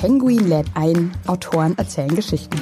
Penguin lädt ein, Autoren erzählen Geschichten.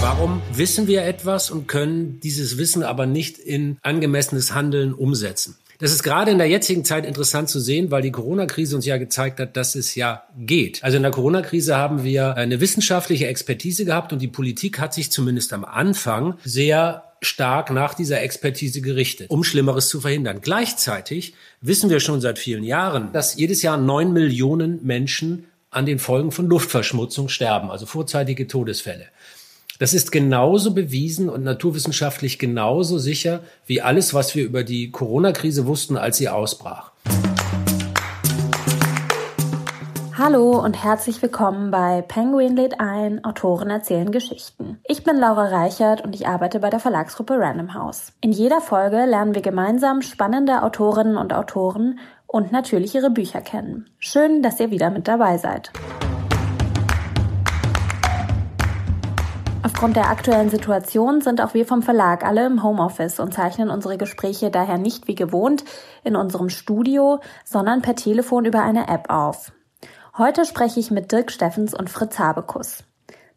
Warum wissen wir etwas und können dieses Wissen aber nicht in angemessenes Handeln umsetzen? Das ist gerade in der jetzigen Zeit interessant zu sehen, weil die Corona-Krise uns ja gezeigt hat, dass es ja geht. Also in der Corona-Krise haben wir eine wissenschaftliche Expertise gehabt und die Politik hat sich zumindest am Anfang sehr stark nach dieser Expertise gerichtet, um Schlimmeres zu verhindern. Gleichzeitig wissen wir schon seit vielen Jahren, dass jedes Jahr neun Millionen Menschen an den Folgen von Luftverschmutzung sterben, also vorzeitige Todesfälle. Das ist genauso bewiesen und naturwissenschaftlich genauso sicher wie alles, was wir über die Corona-Krise wussten, als sie ausbrach. Hallo und herzlich willkommen bei Penguin lädt ein, Autoren erzählen Geschichten. Ich bin Laura Reichert und ich arbeite bei der Verlagsgruppe Random House. In jeder Folge lernen wir gemeinsam spannende Autorinnen und Autoren und natürlich ihre Bücher kennen. Schön, dass ihr wieder mit dabei seid. Aufgrund der aktuellen Situation sind auch wir vom Verlag alle im Homeoffice und zeichnen unsere Gespräche daher nicht wie gewohnt in unserem Studio, sondern per Telefon über eine App auf. Heute spreche ich mit Dirk Steffens und Fritz Habekus.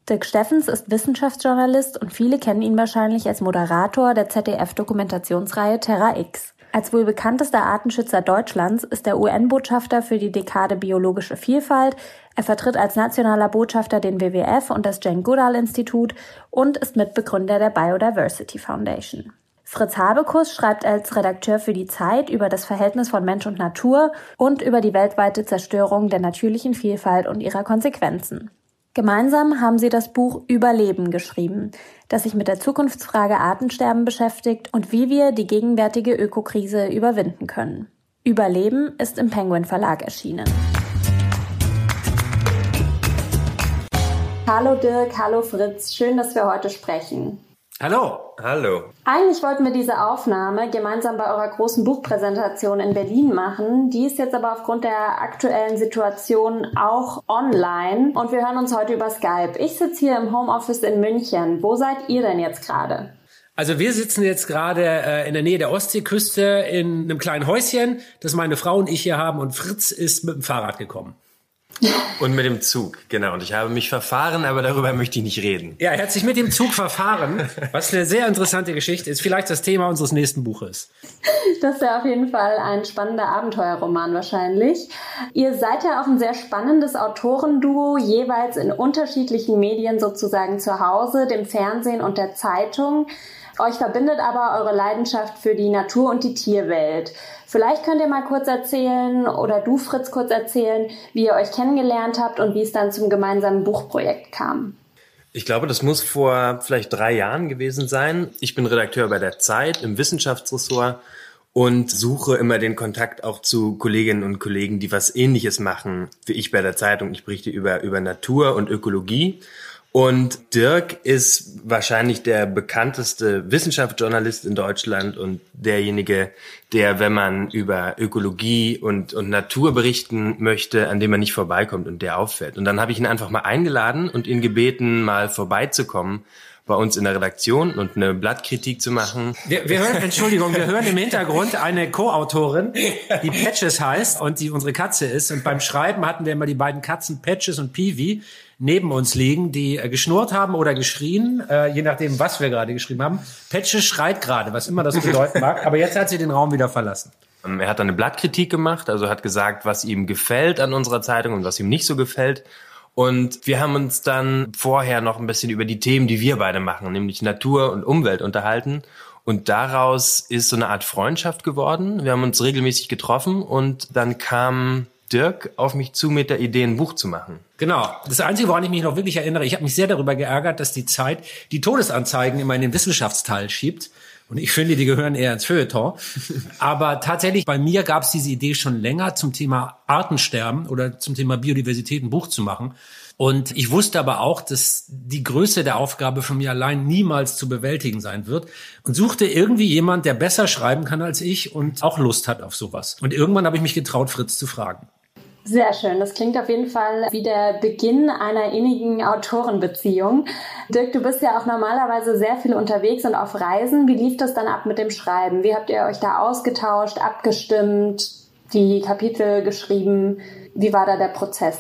Dirk Steffens ist Wissenschaftsjournalist und viele kennen ihn wahrscheinlich als Moderator der ZDF-Dokumentationsreihe Terra X. Als wohl bekanntester Artenschützer Deutschlands ist er UN-Botschafter für die Dekade biologische Vielfalt, er vertritt als nationaler Botschafter den WWF und das Jane Goodall Institut und ist Mitbegründer der Biodiversity Foundation. Fritz Habekus schreibt als Redakteur für die Zeit über das Verhältnis von Mensch und Natur und über die weltweite Zerstörung der natürlichen Vielfalt und ihrer Konsequenzen. Gemeinsam haben sie das Buch Überleben geschrieben, das sich mit der Zukunftsfrage Artensterben beschäftigt und wie wir die gegenwärtige Ökokrise überwinden können. Überleben ist im Penguin Verlag erschienen. Hallo Dirk, hallo Fritz, schön, dass wir heute sprechen. Hallo. Hallo. Eigentlich wollten wir diese Aufnahme gemeinsam bei eurer großen Buchpräsentation in Berlin machen. Die ist jetzt aber aufgrund der aktuellen Situation auch online und wir hören uns heute über Skype. Ich sitze hier im Homeoffice in München. Wo seid ihr denn jetzt gerade? Also wir sitzen jetzt gerade äh, in der Nähe der Ostseeküste in einem kleinen Häuschen, das meine Frau und ich hier haben und Fritz ist mit dem Fahrrad gekommen. Und mit dem Zug, genau. Und ich habe mich verfahren, aber darüber möchte ich nicht reden. Ja, er hat sich mit dem Zug verfahren, was eine sehr interessante Geschichte ist. Vielleicht das Thema unseres nächsten Buches. Das ist ja auf jeden Fall ein spannender Abenteuerroman wahrscheinlich. Ihr seid ja auch ein sehr spannendes Autorenduo, jeweils in unterschiedlichen Medien sozusagen zu Hause, dem Fernsehen und der Zeitung. Euch verbindet aber eure Leidenschaft für die Natur und die Tierwelt. Vielleicht könnt ihr mal kurz erzählen oder du, Fritz, kurz erzählen, wie ihr euch kennengelernt habt und wie es dann zum gemeinsamen Buchprojekt kam. Ich glaube, das muss vor vielleicht drei Jahren gewesen sein. Ich bin Redakteur bei der Zeit im Wissenschaftsressort und suche immer den Kontakt auch zu Kolleginnen und Kollegen, die was Ähnliches machen wie ich bei der Zeitung. Ich berichte über, über Natur und Ökologie und Dirk ist wahrscheinlich der bekannteste Wissenschaftsjournalist in Deutschland und derjenige, der, wenn man über Ökologie und, und Natur berichten möchte, an dem man nicht vorbeikommt und der auffällt. Und dann habe ich ihn einfach mal eingeladen und ihn gebeten, mal vorbeizukommen bei uns in der Redaktion und eine Blattkritik zu machen. Wir, wir hören, Entschuldigung, wir hören im Hintergrund eine Co-Autorin, die Patches heißt und die unsere Katze ist. Und beim Schreiben hatten wir immer die beiden Katzen Patches und Peewee neben uns liegen, die äh, geschnurrt haben oder geschrien, äh, je nachdem, was wir gerade geschrieben haben. Patches schreit gerade, was immer das bedeuten mag. Aber jetzt hat sie den Raum wieder verlassen. Ähm, er hat eine Blattkritik gemacht, also hat gesagt, was ihm gefällt an unserer Zeitung und was ihm nicht so gefällt. Und wir haben uns dann vorher noch ein bisschen über die Themen, die wir beide machen, nämlich Natur und Umwelt unterhalten. Und daraus ist so eine Art Freundschaft geworden. Wir haben uns regelmäßig getroffen und dann kam Dirk auf mich zu mit der Idee, ein Buch zu machen. Genau. Das Einzige, woran ich mich noch wirklich erinnere, ich habe mich sehr darüber geärgert, dass die Zeit die Todesanzeigen immer in den Wissenschaftsteil schiebt. Und ich finde, die gehören eher ins Feuilleton. Aber tatsächlich, bei mir gab es diese Idee schon länger zum Thema Artensterben oder zum Thema Biodiversität ein Buch zu machen. Und ich wusste aber auch, dass die Größe der Aufgabe von mir allein niemals zu bewältigen sein wird und suchte irgendwie jemand, der besser schreiben kann als ich und auch Lust hat auf sowas. Und irgendwann habe ich mich getraut, Fritz zu fragen. Sehr schön. Das klingt auf jeden Fall wie der Beginn einer innigen Autorenbeziehung. Dirk, du bist ja auch normalerweise sehr viel unterwegs und auf Reisen. Wie lief das dann ab mit dem Schreiben? Wie habt ihr euch da ausgetauscht, abgestimmt, die Kapitel geschrieben? Wie war da der Prozess?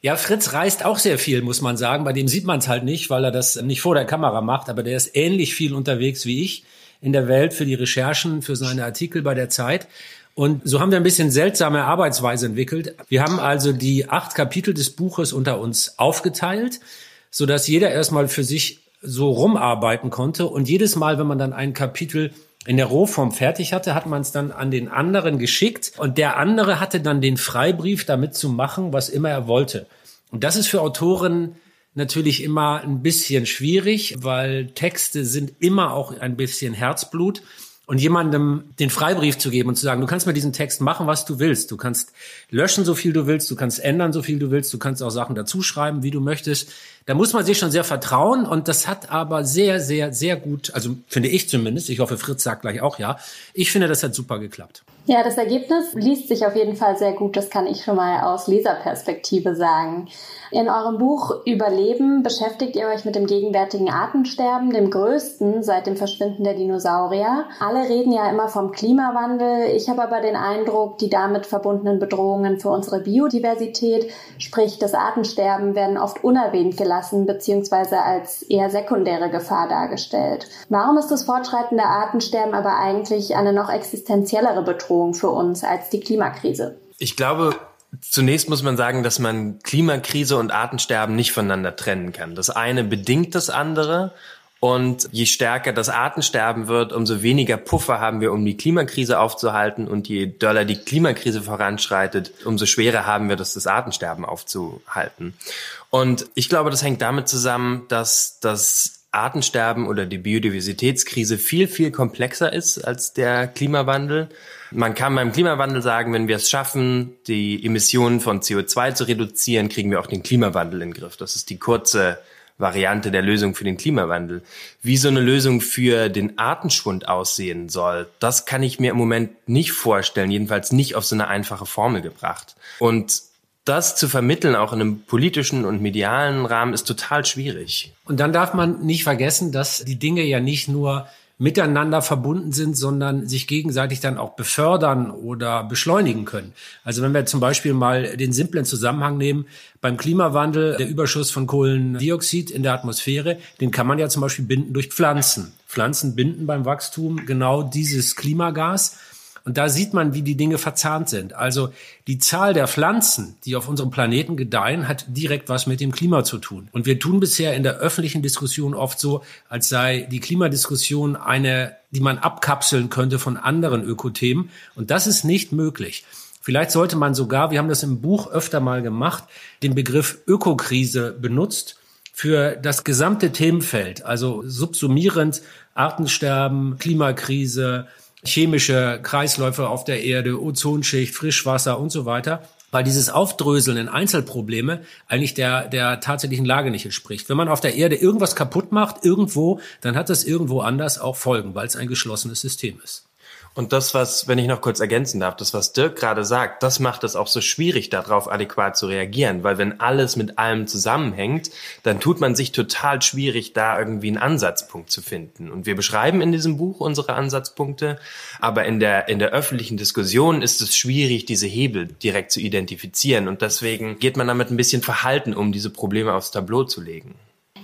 Ja, Fritz reist auch sehr viel, muss man sagen. Bei dem sieht man es halt nicht, weil er das nicht vor der Kamera macht, aber der ist ähnlich viel unterwegs wie ich in der Welt für die Recherchen, für seine Artikel bei der Zeit. Und so haben wir ein bisschen seltsame Arbeitsweise entwickelt. Wir haben also die acht Kapitel des Buches unter uns aufgeteilt, so dass jeder erstmal für sich so rumarbeiten konnte. Und jedes Mal, wenn man dann ein Kapitel in der Rohform fertig hatte, hat man es dann an den anderen geschickt und der andere hatte dann den Freibrief, damit zu machen, was immer er wollte. Und das ist für Autoren natürlich immer ein bisschen schwierig, weil Texte sind immer auch ein bisschen Herzblut und jemandem den Freibrief zu geben und zu sagen, du kannst mit diesem Text machen, was du willst. Du kannst löschen, so viel du willst, du kannst ändern, so viel du willst, du kannst auch Sachen dazuschreiben, wie du möchtest. Da muss man sich schon sehr vertrauen und das hat aber sehr, sehr, sehr gut, also finde ich zumindest, ich hoffe Fritz sagt gleich auch ja, ich finde, das hat super geklappt. Ja, das Ergebnis liest sich auf jeden Fall sehr gut, das kann ich schon mal aus Leserperspektive sagen. In eurem Buch Überleben beschäftigt ihr euch mit dem gegenwärtigen Artensterben, dem größten seit dem Verschwinden der Dinosaurier. Alle reden ja immer vom Klimawandel. Ich habe aber den Eindruck, die damit verbundenen Bedrohungen für unsere Biodiversität, sprich das Artensterben, werden oft unerwähnt gelassen bzw. als eher sekundäre Gefahr dargestellt. Warum ist das fortschreitende Artensterben aber eigentlich eine noch existenziellere Bedrohung für uns als die Klimakrise? Ich glaube, Zunächst muss man sagen, dass man Klimakrise und Artensterben nicht voneinander trennen kann. Das eine bedingt das andere. Und je stärker das Artensterben wird, umso weniger Puffer haben wir, um die Klimakrise aufzuhalten. Und je doller die Klimakrise voranschreitet, umso schwerer haben wir das, das Artensterben aufzuhalten. Und ich glaube, das hängt damit zusammen, dass das Artensterben oder die Biodiversitätskrise viel, viel komplexer ist als der Klimawandel. Man kann beim Klimawandel sagen, wenn wir es schaffen, die Emissionen von CO2 zu reduzieren, kriegen wir auch den Klimawandel in den Griff. Das ist die kurze Variante der Lösung für den Klimawandel. Wie so eine Lösung für den Artenschwund aussehen soll, das kann ich mir im Moment nicht vorstellen, jedenfalls nicht auf so eine einfache Formel gebracht. Und das zu vermitteln, auch in einem politischen und medialen Rahmen, ist total schwierig. Und dann darf man nicht vergessen, dass die Dinge ja nicht nur miteinander verbunden sind, sondern sich gegenseitig dann auch befördern oder beschleunigen können. Also wenn wir zum Beispiel mal den simplen Zusammenhang nehmen, beim Klimawandel, der Überschuss von Kohlendioxid in der Atmosphäre, den kann man ja zum Beispiel binden durch Pflanzen. Pflanzen binden beim Wachstum genau dieses Klimagas. Und da sieht man, wie die Dinge verzahnt sind. Also die Zahl der Pflanzen, die auf unserem Planeten gedeihen, hat direkt was mit dem Klima zu tun. Und wir tun bisher in der öffentlichen Diskussion oft so, als sei die Klimadiskussion eine, die man abkapseln könnte von anderen Ökothemen. Und das ist nicht möglich. Vielleicht sollte man sogar, wir haben das im Buch öfter mal gemacht, den Begriff Ökokrise benutzt für das gesamte Themenfeld, also subsumierend Artensterben, Klimakrise, chemische Kreisläufe auf der Erde, Ozonschicht, Frischwasser und so weiter, weil dieses Aufdröseln in Einzelprobleme eigentlich der, der tatsächlichen Lage nicht entspricht. Wenn man auf der Erde irgendwas kaputt macht, irgendwo, dann hat das irgendwo anders auch Folgen, weil es ein geschlossenes System ist. Und das, was, wenn ich noch kurz ergänzen darf, das, was Dirk gerade sagt, das macht es auch so schwierig, darauf adäquat zu reagieren, weil wenn alles mit allem zusammenhängt, dann tut man sich total schwierig, da irgendwie einen Ansatzpunkt zu finden. Und wir beschreiben in diesem Buch unsere Ansatzpunkte, aber in der, in der öffentlichen Diskussion ist es schwierig, diese Hebel direkt zu identifizieren. Und deswegen geht man damit ein bisschen verhalten, um diese Probleme aufs Tableau zu legen.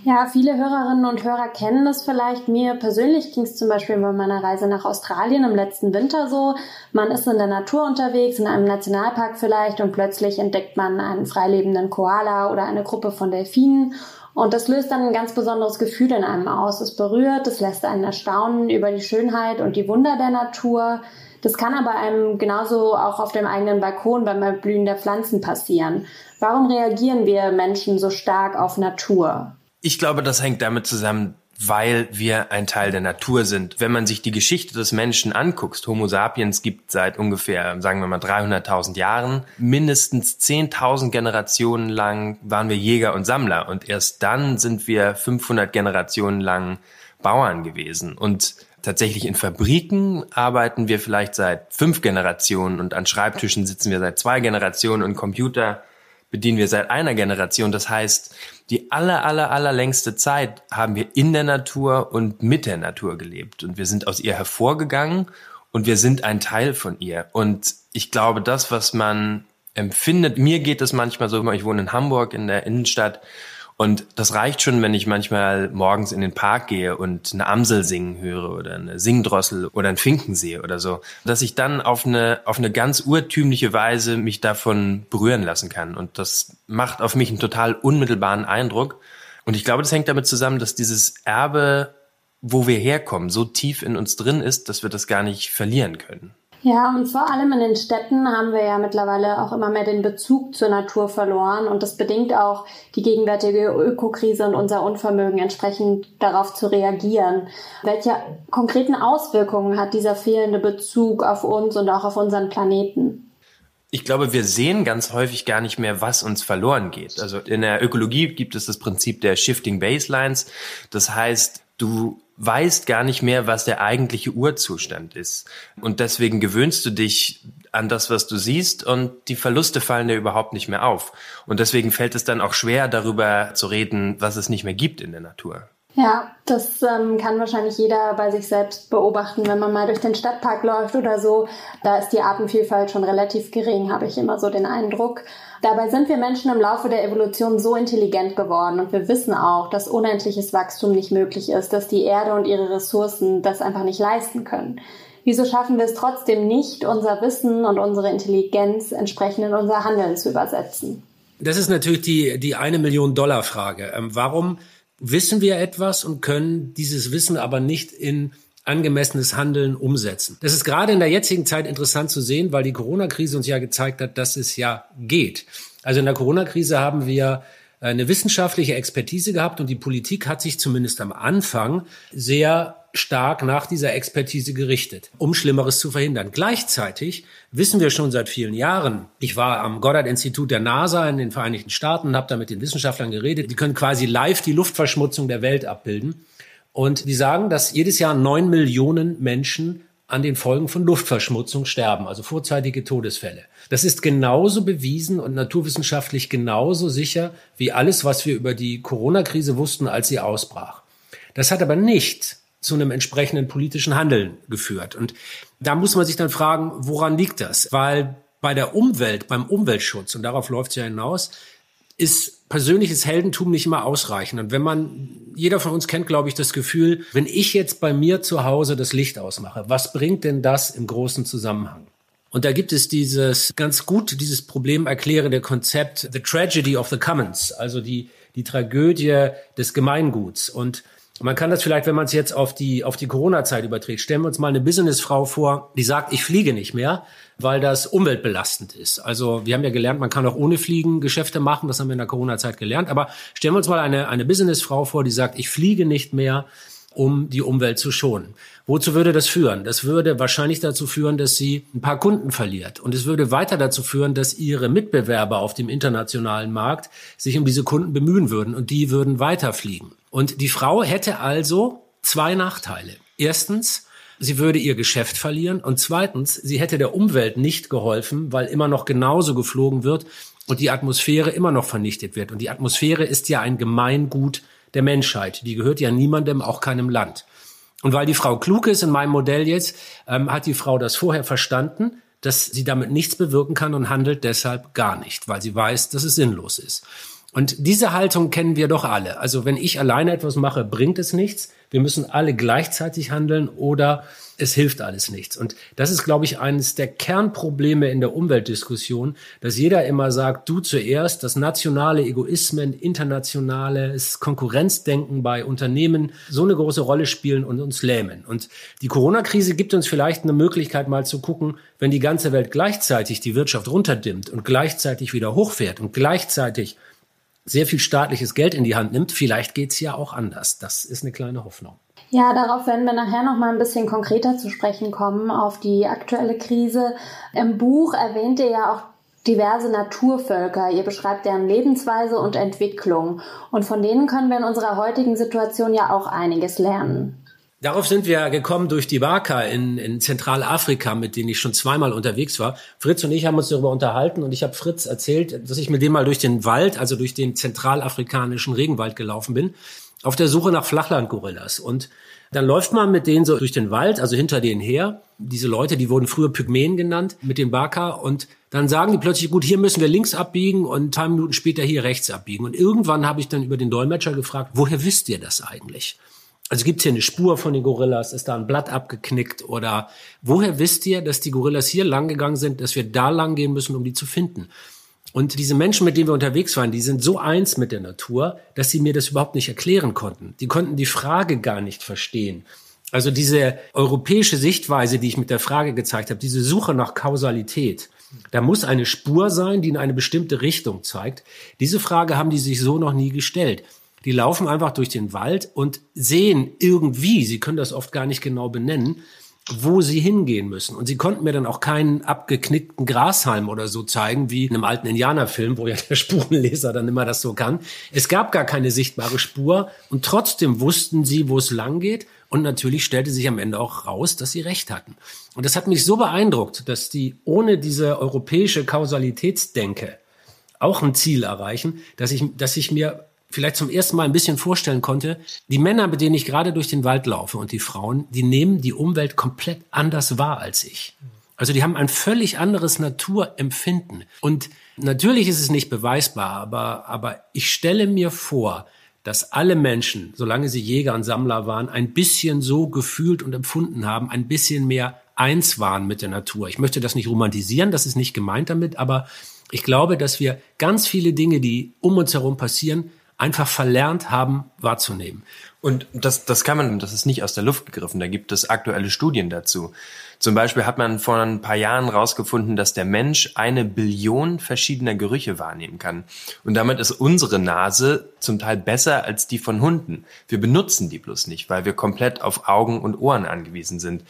Ja, viele Hörerinnen und Hörer kennen das vielleicht. Mir persönlich ging es zum Beispiel bei meiner Reise nach Australien im letzten Winter so. Man ist in der Natur unterwegs, in einem Nationalpark vielleicht, und plötzlich entdeckt man einen freilebenden Koala oder eine Gruppe von Delfinen. Und das löst dann ein ganz besonderes Gefühl in einem aus. Es berührt, es lässt einen erstaunen über die Schönheit und die Wunder der Natur. Das kann aber einem genauso auch auf dem eigenen Balkon beim Erblühen der Pflanzen passieren. Warum reagieren wir Menschen so stark auf Natur? Ich glaube, das hängt damit zusammen, weil wir ein Teil der Natur sind. Wenn man sich die Geschichte des Menschen anguckt, Homo sapiens gibt seit ungefähr, sagen wir mal, 300.000 Jahren, mindestens 10.000 Generationen lang waren wir Jäger und Sammler und erst dann sind wir 500 Generationen lang Bauern gewesen. Und tatsächlich in Fabriken arbeiten wir vielleicht seit fünf Generationen und an Schreibtischen sitzen wir seit zwei Generationen und Computer bedienen wir seit einer Generation. Das heißt, die aller, aller, allerlängste Zeit haben wir in der Natur und mit der Natur gelebt. Und wir sind aus ihr hervorgegangen und wir sind ein Teil von ihr. Und ich glaube, das, was man empfindet, mir geht es manchmal so, ich wohne in Hamburg in der Innenstadt und das reicht schon, wenn ich manchmal morgens in den Park gehe und eine Amsel singen höre oder eine Singdrossel oder einen Finken sehe oder so, dass ich dann auf eine, auf eine ganz urtümliche Weise mich davon berühren lassen kann. Und das macht auf mich einen total unmittelbaren Eindruck. Und ich glaube, das hängt damit zusammen, dass dieses Erbe, wo wir herkommen, so tief in uns drin ist, dass wir das gar nicht verlieren können. Ja, und vor allem in den Städten haben wir ja mittlerweile auch immer mehr den Bezug zur Natur verloren und das bedingt auch die gegenwärtige Ökokrise und unser Unvermögen entsprechend darauf zu reagieren. Welche konkreten Auswirkungen hat dieser fehlende Bezug auf uns und auch auf unseren Planeten? Ich glaube, wir sehen ganz häufig gar nicht mehr, was uns verloren geht. Also in der Ökologie gibt es das Prinzip der Shifting Baselines. Das heißt, du weißt gar nicht mehr, was der eigentliche Urzustand ist. Und deswegen gewöhnst du dich an das, was du siehst und die Verluste fallen dir überhaupt nicht mehr auf. Und deswegen fällt es dann auch schwer, darüber zu reden, was es nicht mehr gibt in der Natur. Ja, das ähm, kann wahrscheinlich jeder bei sich selbst beobachten, wenn man mal durch den Stadtpark läuft oder so. Da ist die Artenvielfalt schon relativ gering, habe ich immer so den Eindruck. Dabei sind wir Menschen im Laufe der Evolution so intelligent geworden und wir wissen auch, dass unendliches Wachstum nicht möglich ist, dass die Erde und ihre Ressourcen das einfach nicht leisten können. Wieso schaffen wir es trotzdem nicht, unser Wissen und unsere Intelligenz entsprechend in unser Handeln zu übersetzen? Das ist natürlich die, die eine Million Dollar Frage. Ähm, warum wissen wir etwas und können dieses Wissen aber nicht in angemessenes Handeln umsetzen. Das ist gerade in der jetzigen Zeit interessant zu sehen, weil die Corona-Krise uns ja gezeigt hat, dass es ja geht. Also in der Corona-Krise haben wir eine wissenschaftliche Expertise gehabt und die Politik hat sich zumindest am Anfang sehr stark nach dieser Expertise gerichtet, um Schlimmeres zu verhindern. Gleichzeitig wissen wir schon seit vielen Jahren, ich war am Goddard-Institut der NASA in den Vereinigten Staaten und habe da mit den Wissenschaftlern geredet, die können quasi live die Luftverschmutzung der Welt abbilden. Und die sagen, dass jedes Jahr neun Millionen Menschen an den Folgen von Luftverschmutzung sterben, also vorzeitige Todesfälle. Das ist genauso bewiesen und naturwissenschaftlich genauso sicher wie alles, was wir über die Corona-Krise wussten, als sie ausbrach. Das hat aber nicht zu einem entsprechenden politischen Handeln geführt. Und da muss man sich dann fragen, woran liegt das? Weil bei der Umwelt, beim Umweltschutz, und darauf läuft es ja hinaus, ist persönliches Heldentum nicht immer ausreichend. Und wenn man, jeder von uns kennt, glaube ich, das Gefühl, wenn ich jetzt bei mir zu Hause das Licht ausmache, was bringt denn das im großen Zusammenhang? Und da gibt es dieses ganz gut dieses Problem erklärende Konzept The Tragedy of the Commons, also die die Tragödie des Gemeinguts. Und man kann das vielleicht, wenn man es jetzt auf die, auf die Corona-Zeit überträgt, stellen wir uns mal eine Businessfrau vor, die sagt, ich fliege nicht mehr, weil das umweltbelastend ist. Also wir haben ja gelernt, man kann auch ohne Fliegen Geschäfte machen, das haben wir in der Corona-Zeit gelernt. Aber stellen wir uns mal eine, eine Businessfrau vor, die sagt, ich fliege nicht mehr, um die Umwelt zu schonen. Wozu würde das führen? Das würde wahrscheinlich dazu führen, dass sie ein paar Kunden verliert. Und es würde weiter dazu führen, dass ihre Mitbewerber auf dem internationalen Markt sich um diese Kunden bemühen würden und die würden weiterfliegen. Und die Frau hätte also zwei Nachteile. Erstens, sie würde ihr Geschäft verlieren und zweitens, sie hätte der Umwelt nicht geholfen, weil immer noch genauso geflogen wird und die Atmosphäre immer noch vernichtet wird. Und die Atmosphäre ist ja ein Gemeingut der Menschheit. Die gehört ja niemandem, auch keinem Land. Und weil die Frau klug ist in meinem Modell jetzt, ähm, hat die Frau das vorher verstanden, dass sie damit nichts bewirken kann und handelt deshalb gar nicht, weil sie weiß, dass es sinnlos ist. Und diese Haltung kennen wir doch alle. Also wenn ich alleine etwas mache, bringt es nichts. wir müssen alle gleichzeitig handeln oder es hilft alles nichts. Und das ist, glaube ich, eines der Kernprobleme in der Umweltdiskussion, dass jeder immer sagt, du zuerst, dass nationale Egoismen, internationales Konkurrenzdenken bei Unternehmen so eine große Rolle spielen und uns lähmen. Und die Corona-Krise gibt uns vielleicht eine Möglichkeit, mal zu gucken, wenn die ganze Welt gleichzeitig die Wirtschaft runterdimmt und gleichzeitig wieder hochfährt und gleichzeitig sehr viel staatliches Geld in die Hand nimmt, vielleicht geht's ja auch anders. Das ist eine kleine Hoffnung. Ja, darauf werden wir nachher noch mal ein bisschen konkreter zu sprechen kommen, auf die aktuelle Krise. Im Buch erwähnt ihr ja auch diverse Naturvölker. Ihr beschreibt deren Lebensweise und Entwicklung. Und von denen können wir in unserer heutigen Situation ja auch einiges lernen. Darauf sind wir gekommen durch die Waka in, in Zentralafrika, mit denen ich schon zweimal unterwegs war. Fritz und ich haben uns darüber unterhalten und ich habe Fritz erzählt, dass ich mit dem mal durch den Wald, also durch den zentralafrikanischen Regenwald gelaufen bin auf der Suche nach Flachlandgorillas. Und dann läuft man mit denen so durch den Wald, also hinter denen her. Diese Leute, die wurden früher Pygmäen genannt, mit dem Baka. Und dann sagen die plötzlich, gut, hier müssen wir links abbiegen und ein paar Minuten später hier rechts abbiegen. Und irgendwann habe ich dann über den Dolmetscher gefragt, woher wisst ihr das eigentlich? Also gibt es hier eine Spur von den Gorillas? Ist da ein Blatt abgeknickt? Oder woher wisst ihr, dass die Gorillas hier lang gegangen sind, dass wir da lang gehen müssen, um die zu finden? Und diese Menschen, mit denen wir unterwegs waren, die sind so eins mit der Natur, dass sie mir das überhaupt nicht erklären konnten. Die konnten die Frage gar nicht verstehen. Also diese europäische Sichtweise, die ich mit der Frage gezeigt habe, diese Suche nach Kausalität, da muss eine Spur sein, die in eine bestimmte Richtung zeigt. Diese Frage haben die sich so noch nie gestellt. Die laufen einfach durch den Wald und sehen irgendwie, sie können das oft gar nicht genau benennen, wo sie hingehen müssen. Und sie konnten mir dann auch keinen abgeknickten Grashalm oder so zeigen, wie in einem alten Indianerfilm, wo ja der Spurenleser dann immer das so kann. Es gab gar keine sichtbare Spur und trotzdem wussten sie, wo es lang geht. Und natürlich stellte sich am Ende auch raus, dass sie recht hatten. Und das hat mich so beeindruckt, dass die ohne diese europäische Kausalitätsdenke auch ein Ziel erreichen, dass ich, dass ich mir vielleicht zum ersten Mal ein bisschen vorstellen konnte, die Männer, mit denen ich gerade durch den Wald laufe und die Frauen, die nehmen die Umwelt komplett anders wahr als ich. Also die haben ein völlig anderes Naturempfinden. Und natürlich ist es nicht beweisbar, aber, aber ich stelle mir vor, dass alle Menschen, solange sie Jäger und Sammler waren, ein bisschen so gefühlt und empfunden haben, ein bisschen mehr eins waren mit der Natur. Ich möchte das nicht romantisieren, das ist nicht gemeint damit, aber ich glaube, dass wir ganz viele Dinge, die um uns herum passieren, einfach verlernt haben wahrzunehmen. Und das, das kann man, das ist nicht aus der Luft gegriffen, da gibt es aktuelle Studien dazu. Zum Beispiel hat man vor ein paar Jahren rausgefunden, dass der Mensch eine Billion verschiedener Gerüche wahrnehmen kann. Und damit ist unsere Nase zum Teil besser als die von Hunden. Wir benutzen die bloß nicht, weil wir komplett auf Augen und Ohren angewiesen sind.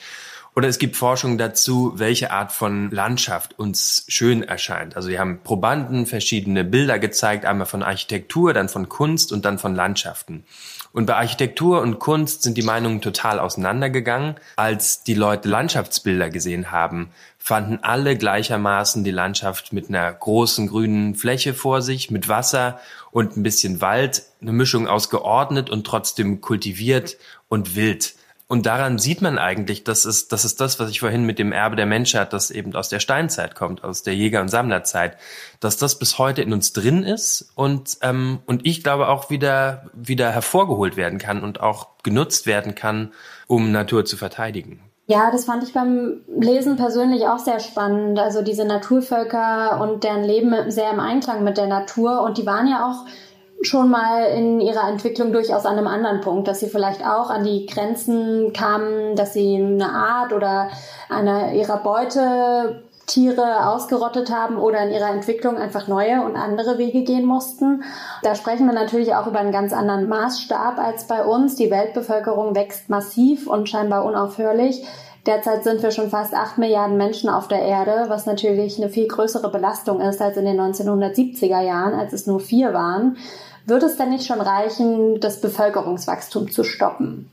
Oder es gibt Forschung dazu, welche Art von Landschaft uns schön erscheint. Also wir haben Probanden verschiedene Bilder gezeigt, einmal von Architektur, dann von Kunst und dann von Landschaften. Und bei Architektur und Kunst sind die Meinungen total auseinandergegangen. Als die Leute Landschaftsbilder gesehen haben, fanden alle gleichermaßen die Landschaft mit einer großen grünen Fläche vor sich, mit Wasser und ein bisschen Wald, eine Mischung aus geordnet und trotzdem kultiviert und wild. Und daran sieht man eigentlich, dass es, das ist das, was ich vorhin mit dem Erbe der Menschheit, das eben aus der Steinzeit kommt, aus der Jäger- und Sammlerzeit, dass das bis heute in uns drin ist und, ähm, und ich glaube auch wieder, wieder hervorgeholt werden kann und auch genutzt werden kann, um Natur zu verteidigen. Ja, das fand ich beim Lesen persönlich auch sehr spannend. Also diese Naturvölker und deren Leben sehr im Einklang mit der Natur. Und die waren ja auch schon mal in ihrer Entwicklung durchaus an einem anderen Punkt, dass sie vielleicht auch an die Grenzen kamen, dass sie eine Art oder eine ihrer Beute Tiere ausgerottet haben oder in ihrer Entwicklung einfach neue und andere Wege gehen mussten. Da sprechen wir natürlich auch über einen ganz anderen Maßstab als bei uns. Die Weltbevölkerung wächst massiv und scheinbar unaufhörlich. Derzeit sind wir schon fast acht Milliarden Menschen auf der Erde, was natürlich eine viel größere Belastung ist als in den 1970er Jahren, als es nur vier waren. Wird es denn nicht schon reichen, das Bevölkerungswachstum zu stoppen?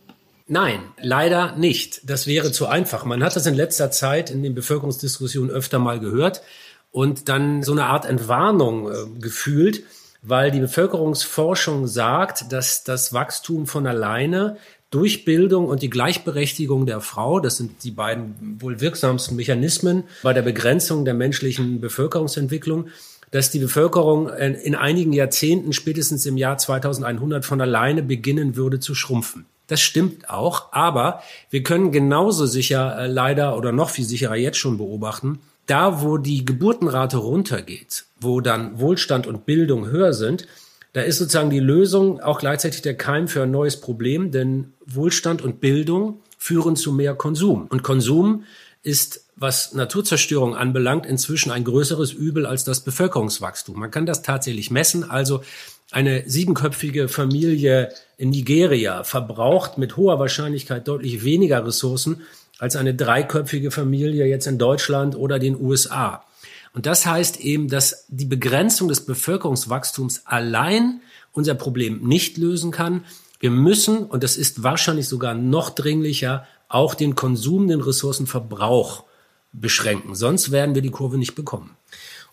Nein, leider nicht. Das wäre zu einfach. Man hat das in letzter Zeit in den Bevölkerungsdiskussionen öfter mal gehört und dann so eine Art Entwarnung äh, gefühlt, weil die Bevölkerungsforschung sagt, dass das Wachstum von alleine durch Bildung und die Gleichberechtigung der Frau, das sind die beiden wohl wirksamsten Mechanismen bei der Begrenzung der menschlichen Bevölkerungsentwicklung, dass die Bevölkerung in einigen Jahrzehnten, spätestens im Jahr 2100, von alleine beginnen würde zu schrumpfen. Das stimmt auch, aber wir können genauso sicher äh, leider oder noch viel sicherer jetzt schon beobachten, da wo die Geburtenrate runtergeht, wo dann Wohlstand und Bildung höher sind, da ist sozusagen die Lösung auch gleichzeitig der Keim für ein neues Problem, denn Wohlstand und Bildung führen zu mehr Konsum. Und Konsum ist, was Naturzerstörung anbelangt, inzwischen ein größeres Übel als das Bevölkerungswachstum. Man kann das tatsächlich messen. Also eine siebenköpfige Familie in Nigeria verbraucht mit hoher Wahrscheinlichkeit deutlich weniger Ressourcen als eine dreiköpfige Familie jetzt in Deutschland oder den USA. Und das heißt eben, dass die Begrenzung des Bevölkerungswachstums allein unser Problem nicht lösen kann. Wir müssen, und das ist wahrscheinlich sogar noch dringlicher, auch den Konsum, den Ressourcenverbrauch beschränken. Sonst werden wir die Kurve nicht bekommen.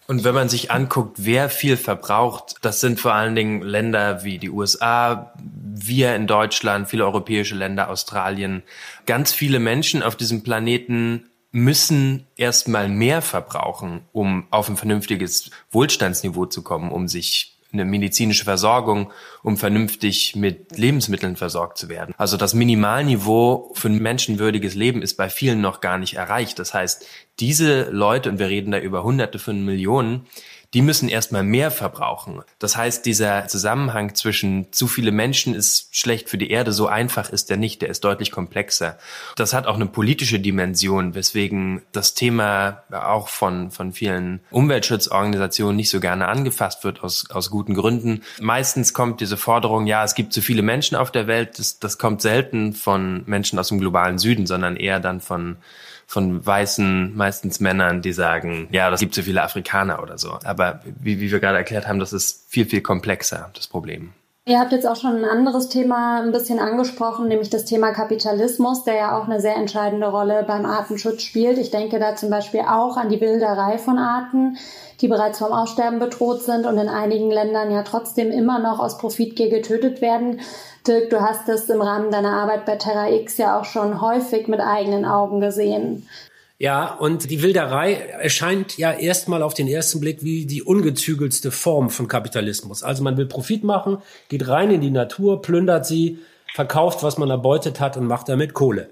Und wenn man sich anguckt, wer viel verbraucht, das sind vor allen Dingen Länder wie die USA, wir in Deutschland, viele europäische Länder, Australien. Ganz viele Menschen auf diesem Planeten müssen erstmal mehr verbrauchen, um auf ein vernünftiges Wohlstandsniveau zu kommen, um sich eine medizinische Versorgung, um vernünftig mit Lebensmitteln versorgt zu werden. Also das Minimalniveau für ein menschenwürdiges Leben ist bei vielen noch gar nicht erreicht. Das heißt, diese Leute, und wir reden da über Hunderte von Millionen, die müssen erstmal mehr verbrauchen. Das heißt, dieser Zusammenhang zwischen zu viele Menschen ist schlecht für die Erde, so einfach ist der nicht, der ist deutlich komplexer. Das hat auch eine politische Dimension, weswegen das Thema auch von, von vielen Umweltschutzorganisationen nicht so gerne angefasst wird, aus, aus guten Gründen. Meistens kommt diese Forderung, ja, es gibt zu viele Menschen auf der Welt, das, das kommt selten von Menschen aus dem globalen Süden, sondern eher dann von von weißen, meistens Männern, die sagen, ja, das gibt so viele Afrikaner oder so. Aber wie, wie wir gerade erklärt haben, das ist viel, viel komplexer, das Problem. Ihr habt jetzt auch schon ein anderes Thema ein bisschen angesprochen, nämlich das Thema Kapitalismus, der ja auch eine sehr entscheidende Rolle beim Artenschutz spielt. Ich denke da zum Beispiel auch an die Wilderei von Arten, die bereits vom Aussterben bedroht sind und in einigen Ländern ja trotzdem immer noch aus Profitgier getötet werden. Dirk, du hast es im Rahmen deiner Arbeit bei Terra X ja auch schon häufig mit eigenen Augen gesehen. Ja, und die Wilderei erscheint ja erstmal auf den ersten Blick wie die ungezügelste Form von Kapitalismus. Also man will Profit machen, geht rein in die Natur, plündert sie, verkauft, was man erbeutet hat und macht damit Kohle.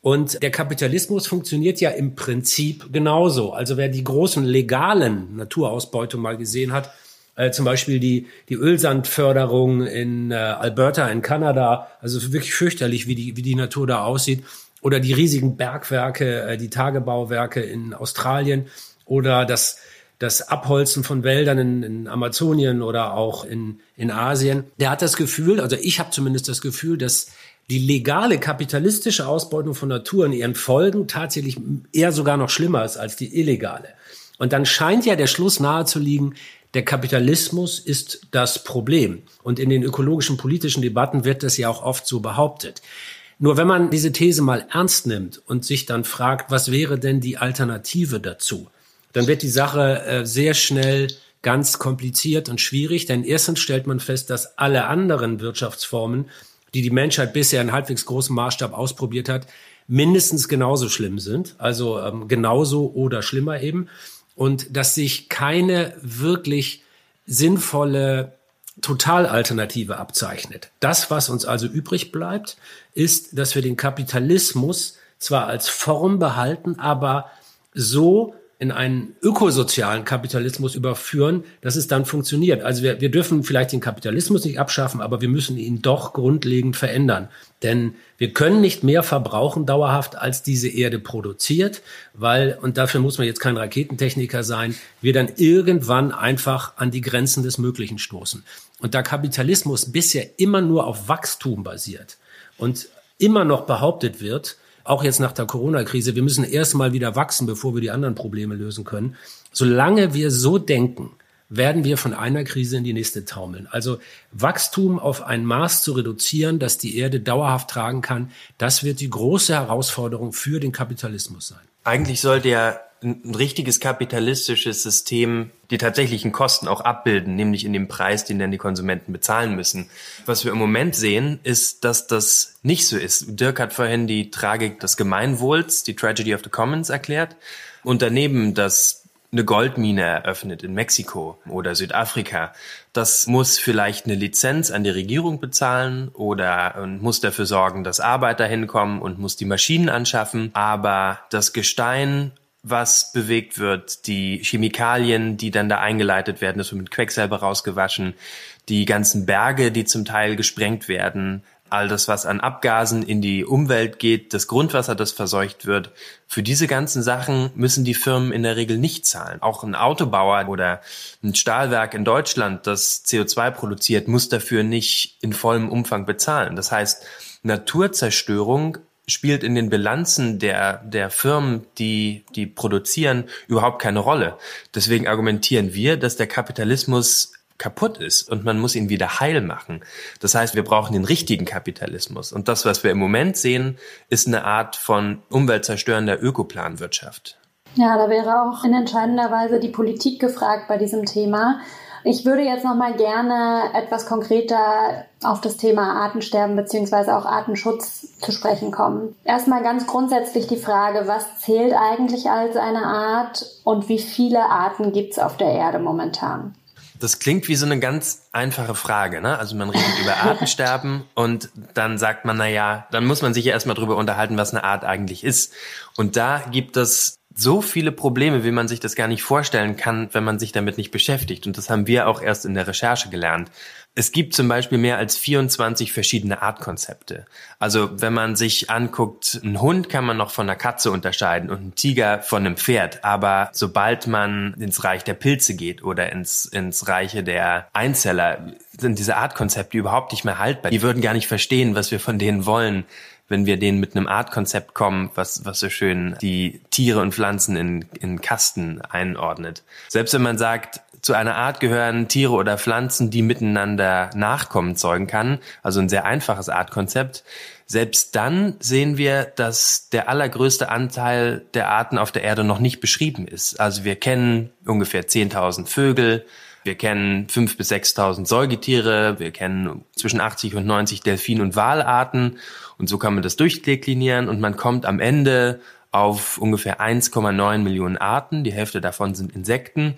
Und der Kapitalismus funktioniert ja im Prinzip genauso. Also wer die großen legalen Naturausbeutungen mal gesehen hat, äh, zum Beispiel die, die Ölsandförderung in äh, Alberta in Kanada, also wirklich fürchterlich, wie die, wie die Natur da aussieht. Oder die riesigen Bergwerke, äh, die Tagebauwerke in Australien oder das, das Abholzen von Wäldern in, in Amazonien oder auch in, in Asien. Der hat das Gefühl, also ich habe zumindest das Gefühl, dass die legale kapitalistische Ausbeutung von Natur in ihren Folgen tatsächlich eher sogar noch schlimmer ist als die illegale. Und dann scheint ja der Schluss nahe zu liegen, der Kapitalismus ist das Problem. Und in den ökologischen politischen Debatten wird das ja auch oft so behauptet. Nur wenn man diese These mal ernst nimmt und sich dann fragt, was wäre denn die Alternative dazu, dann wird die Sache äh, sehr schnell ganz kompliziert und schwierig, denn erstens stellt man fest, dass alle anderen Wirtschaftsformen, die die Menschheit bisher in halbwegs großem Maßstab ausprobiert hat, mindestens genauso schlimm sind, also ähm, genauso oder schlimmer eben und dass sich keine wirklich sinnvolle Totalalternative abzeichnet. Das, was uns also übrig bleibt, ist, dass wir den Kapitalismus zwar als Form behalten, aber so in einen ökosozialen Kapitalismus überführen, dass es dann funktioniert. Also wir, wir dürfen vielleicht den Kapitalismus nicht abschaffen, aber wir müssen ihn doch grundlegend verändern. Denn wir können nicht mehr verbrauchen dauerhaft, als diese Erde produziert, weil, und dafür muss man jetzt kein Raketentechniker sein, wir dann irgendwann einfach an die Grenzen des Möglichen stoßen. Und da Kapitalismus bisher immer nur auf Wachstum basiert und immer noch behauptet wird, auch jetzt nach der Corona-Krise, wir müssen erstmal wieder wachsen, bevor wir die anderen Probleme lösen können. Solange wir so denken, werden wir von einer Krise in die nächste taumeln. Also Wachstum auf ein Maß zu reduzieren, das die Erde dauerhaft tragen kann, das wird die große Herausforderung für den Kapitalismus sein. Eigentlich sollte ja ein richtiges kapitalistisches System die tatsächlichen Kosten auch abbilden, nämlich in dem Preis, den dann die Konsumenten bezahlen müssen. Was wir im Moment sehen, ist, dass das nicht so ist. Dirk hat vorhin die Tragik des Gemeinwohls, die Tragedy of the Commons erklärt und daneben das eine Goldmine eröffnet in Mexiko oder Südafrika, das muss vielleicht eine Lizenz an die Regierung bezahlen oder muss dafür sorgen, dass Arbeiter hinkommen und muss die Maschinen anschaffen. Aber das Gestein was bewegt wird, die Chemikalien, die dann da eingeleitet werden, das wird mit Quecksilber rausgewaschen, die ganzen Berge, die zum Teil gesprengt werden, all das, was an Abgasen in die Umwelt geht, das Grundwasser, das verseucht wird. Für diese ganzen Sachen müssen die Firmen in der Regel nicht zahlen. Auch ein Autobauer oder ein Stahlwerk in Deutschland, das CO2 produziert, muss dafür nicht in vollem Umfang bezahlen. Das heißt, Naturzerstörung spielt in den Bilanzen der, der Firmen, die, die produzieren, überhaupt keine Rolle. Deswegen argumentieren wir, dass der Kapitalismus kaputt ist und man muss ihn wieder heil machen. Das heißt, wir brauchen den richtigen Kapitalismus. Und das, was wir im Moment sehen, ist eine Art von umweltzerstörender Ökoplanwirtschaft. Ja, da wäre auch in entscheidender Weise die Politik gefragt bei diesem Thema. Ich würde jetzt noch mal gerne etwas konkreter auf das Thema Artensterben beziehungsweise auch Artenschutz zu sprechen kommen. Erstmal ganz grundsätzlich die Frage, was zählt eigentlich als eine Art und wie viele Arten gibt es auf der Erde momentan? Das klingt wie so eine ganz einfache Frage, ne? Also man redet über Artensterben und dann sagt man, na ja, dann muss man sich ja erstmal drüber unterhalten, was eine Art eigentlich ist. Und da gibt es so viele Probleme, wie man sich das gar nicht vorstellen kann, wenn man sich damit nicht beschäftigt. Und das haben wir auch erst in der Recherche gelernt. Es gibt zum Beispiel mehr als 24 verschiedene Artkonzepte. Also wenn man sich anguckt, einen Hund kann man noch von einer Katze unterscheiden und einen Tiger von einem Pferd. Aber sobald man ins Reich der Pilze geht oder ins, ins Reiche der Einzeller, sind diese Artkonzepte überhaupt nicht mehr haltbar. Die würden gar nicht verstehen, was wir von denen wollen wenn wir denen mit einem Artkonzept kommen, was, was so schön die Tiere und Pflanzen in, in Kasten einordnet. Selbst wenn man sagt, zu einer Art gehören Tiere oder Pflanzen, die miteinander Nachkommen zeugen kann, also ein sehr einfaches Artkonzept. Selbst dann sehen wir, dass der allergrößte Anteil der Arten auf der Erde noch nicht beschrieben ist. Also wir kennen ungefähr 10.000 Vögel, wir kennen 5.000 bis 6.000 Säugetiere, wir kennen zwischen 80 und 90 Delfin- und Walarten und so kann man das durchdeklinieren und man kommt am Ende auf ungefähr 1,9 Millionen Arten. Die Hälfte davon sind Insekten.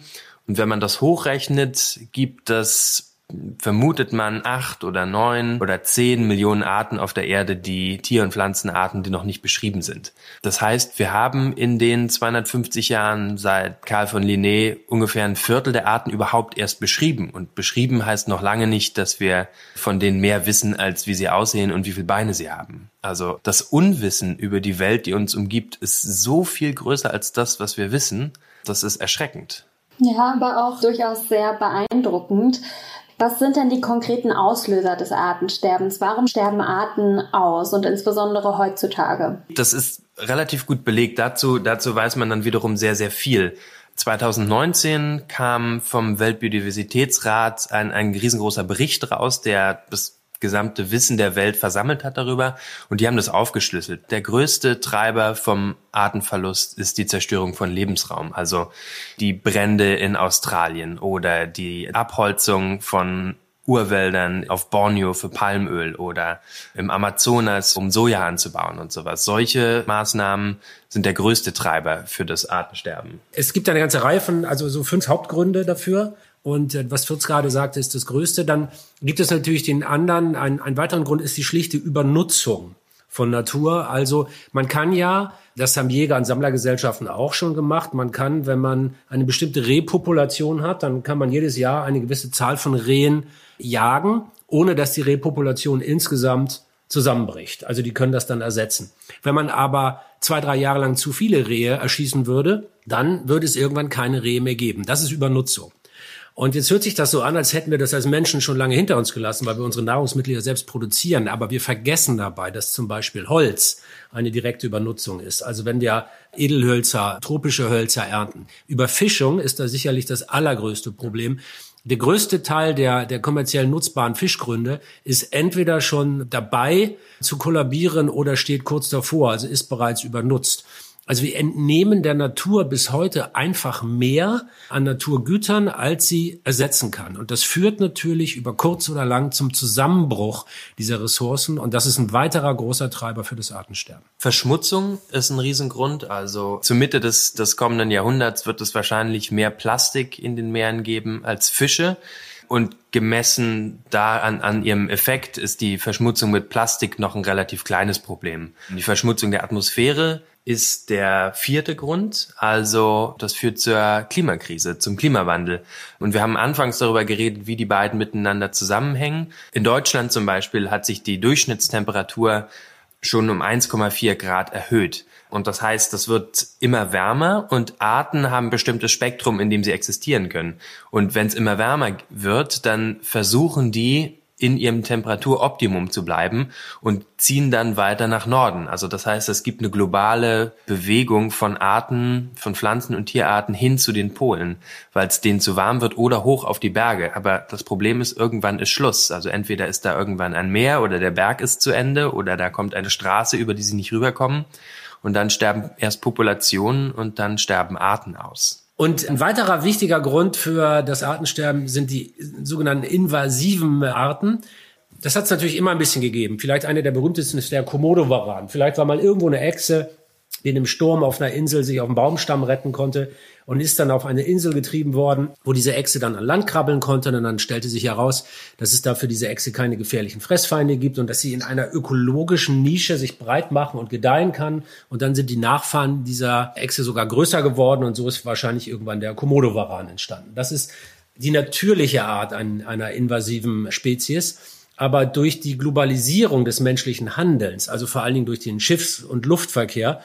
Und wenn man das hochrechnet, gibt das vermutet man acht oder neun oder zehn Millionen Arten auf der Erde, die Tier- und Pflanzenarten, die noch nicht beschrieben sind. Das heißt, wir haben in den 250 Jahren seit Karl von Linné ungefähr ein Viertel der Arten überhaupt erst beschrieben. Und beschrieben heißt noch lange nicht, dass wir von denen mehr wissen, als wie sie aussehen und wie viele Beine sie haben. Also das Unwissen über die Welt, die uns umgibt, ist so viel größer als das, was wir wissen. Das ist erschreckend. Ja, aber auch durchaus sehr beeindruckend. Was sind denn die konkreten Auslöser des Artensterbens? Warum sterben Arten aus und insbesondere heutzutage? Das ist relativ gut belegt. Dazu, dazu weiß man dann wiederum sehr, sehr viel. 2019 kam vom Weltbiodiversitätsrat ein, ein riesengroßer Bericht raus, der bis gesamte Wissen der Welt versammelt hat darüber und die haben das aufgeschlüsselt. Der größte Treiber vom Artenverlust ist die Zerstörung von Lebensraum, also die Brände in Australien oder die Abholzung von Urwäldern auf Borneo für Palmöl oder im Amazonas, um Soja anzubauen und sowas. Solche Maßnahmen sind der größte Treiber für das Artensterben. Es gibt eine ganze Reihe von, also so fünf Hauptgründe dafür. Und äh, was Fritz gerade sagte, ist das Größte. Dann gibt es natürlich den anderen, ein, ein weiteren Grund ist die schlichte Übernutzung von Natur. Also man kann ja, das haben Jäger- und Sammlergesellschaften auch schon gemacht, man kann, wenn man eine bestimmte Rehpopulation hat, dann kann man jedes Jahr eine gewisse Zahl von Rehen jagen, ohne dass die Rehpopulation insgesamt zusammenbricht. Also die können das dann ersetzen. Wenn man aber zwei, drei Jahre lang zu viele Rehe erschießen würde, dann würde es irgendwann keine Rehe mehr geben. Das ist Übernutzung. Und jetzt hört sich das so an, als hätten wir das als Menschen schon lange hinter uns gelassen, weil wir unsere Nahrungsmittel ja selbst produzieren. Aber wir vergessen dabei, dass zum Beispiel Holz eine direkte Übernutzung ist. Also wenn wir Edelhölzer, tropische Hölzer ernten. Überfischung ist da sicherlich das allergrößte Problem. Der größte Teil der, der kommerziell nutzbaren Fischgründe ist entweder schon dabei zu kollabieren oder steht kurz davor, also ist bereits übernutzt. Also wir entnehmen der Natur bis heute einfach mehr an Naturgütern, als sie ersetzen kann. Und das führt natürlich über kurz oder lang zum Zusammenbruch dieser Ressourcen. Und das ist ein weiterer großer Treiber für das Artensterben. Verschmutzung ist ein Riesengrund. Also zur Mitte des, des kommenden Jahrhunderts wird es wahrscheinlich mehr Plastik in den Meeren geben als Fische. Und gemessen da an, an ihrem Effekt ist die Verschmutzung mit Plastik noch ein relativ kleines Problem. Die Verschmutzung der Atmosphäre ist der vierte Grund. Also das führt zur Klimakrise, zum Klimawandel. Und wir haben anfangs darüber geredet, wie die beiden miteinander zusammenhängen. In Deutschland zum Beispiel hat sich die Durchschnittstemperatur schon um 1,4 Grad erhöht. Und das heißt, das wird immer wärmer und Arten haben bestimmtes Spektrum, in dem sie existieren können. Und wenn es immer wärmer wird, dann versuchen die in ihrem Temperaturoptimum zu bleiben und ziehen dann weiter nach Norden. Also das heißt, es gibt eine globale Bewegung von Arten, von Pflanzen und Tierarten hin zu den Polen, weil es denen zu warm wird oder hoch auf die Berge. Aber das Problem ist, irgendwann ist Schluss. Also entweder ist da irgendwann ein Meer oder der Berg ist zu Ende oder da kommt eine Straße, über die sie nicht rüberkommen. Und dann sterben erst Populationen und dann sterben Arten aus. Und ein weiterer wichtiger Grund für das Artensterben sind die sogenannten invasiven Arten. Das hat es natürlich immer ein bisschen gegeben. Vielleicht eine der berühmtesten ist der Komodo-Varan. Vielleicht war mal irgendwo eine Echse, die in einem Sturm auf einer Insel sich auf dem Baumstamm retten konnte und ist dann auf eine Insel getrieben worden, wo diese Echse dann an Land krabbeln konnte. Und dann stellte sich heraus, dass es da für diese Echse keine gefährlichen Fressfeinde gibt und dass sie in einer ökologischen Nische sich breit machen und gedeihen kann. Und dann sind die Nachfahren dieser Echse sogar größer geworden und so ist wahrscheinlich irgendwann der Komodo-Varan entstanden. Das ist die natürliche Art einer invasiven Spezies. Aber durch die Globalisierung des menschlichen Handelns, also vor allen Dingen durch den Schiffs- und Luftverkehr,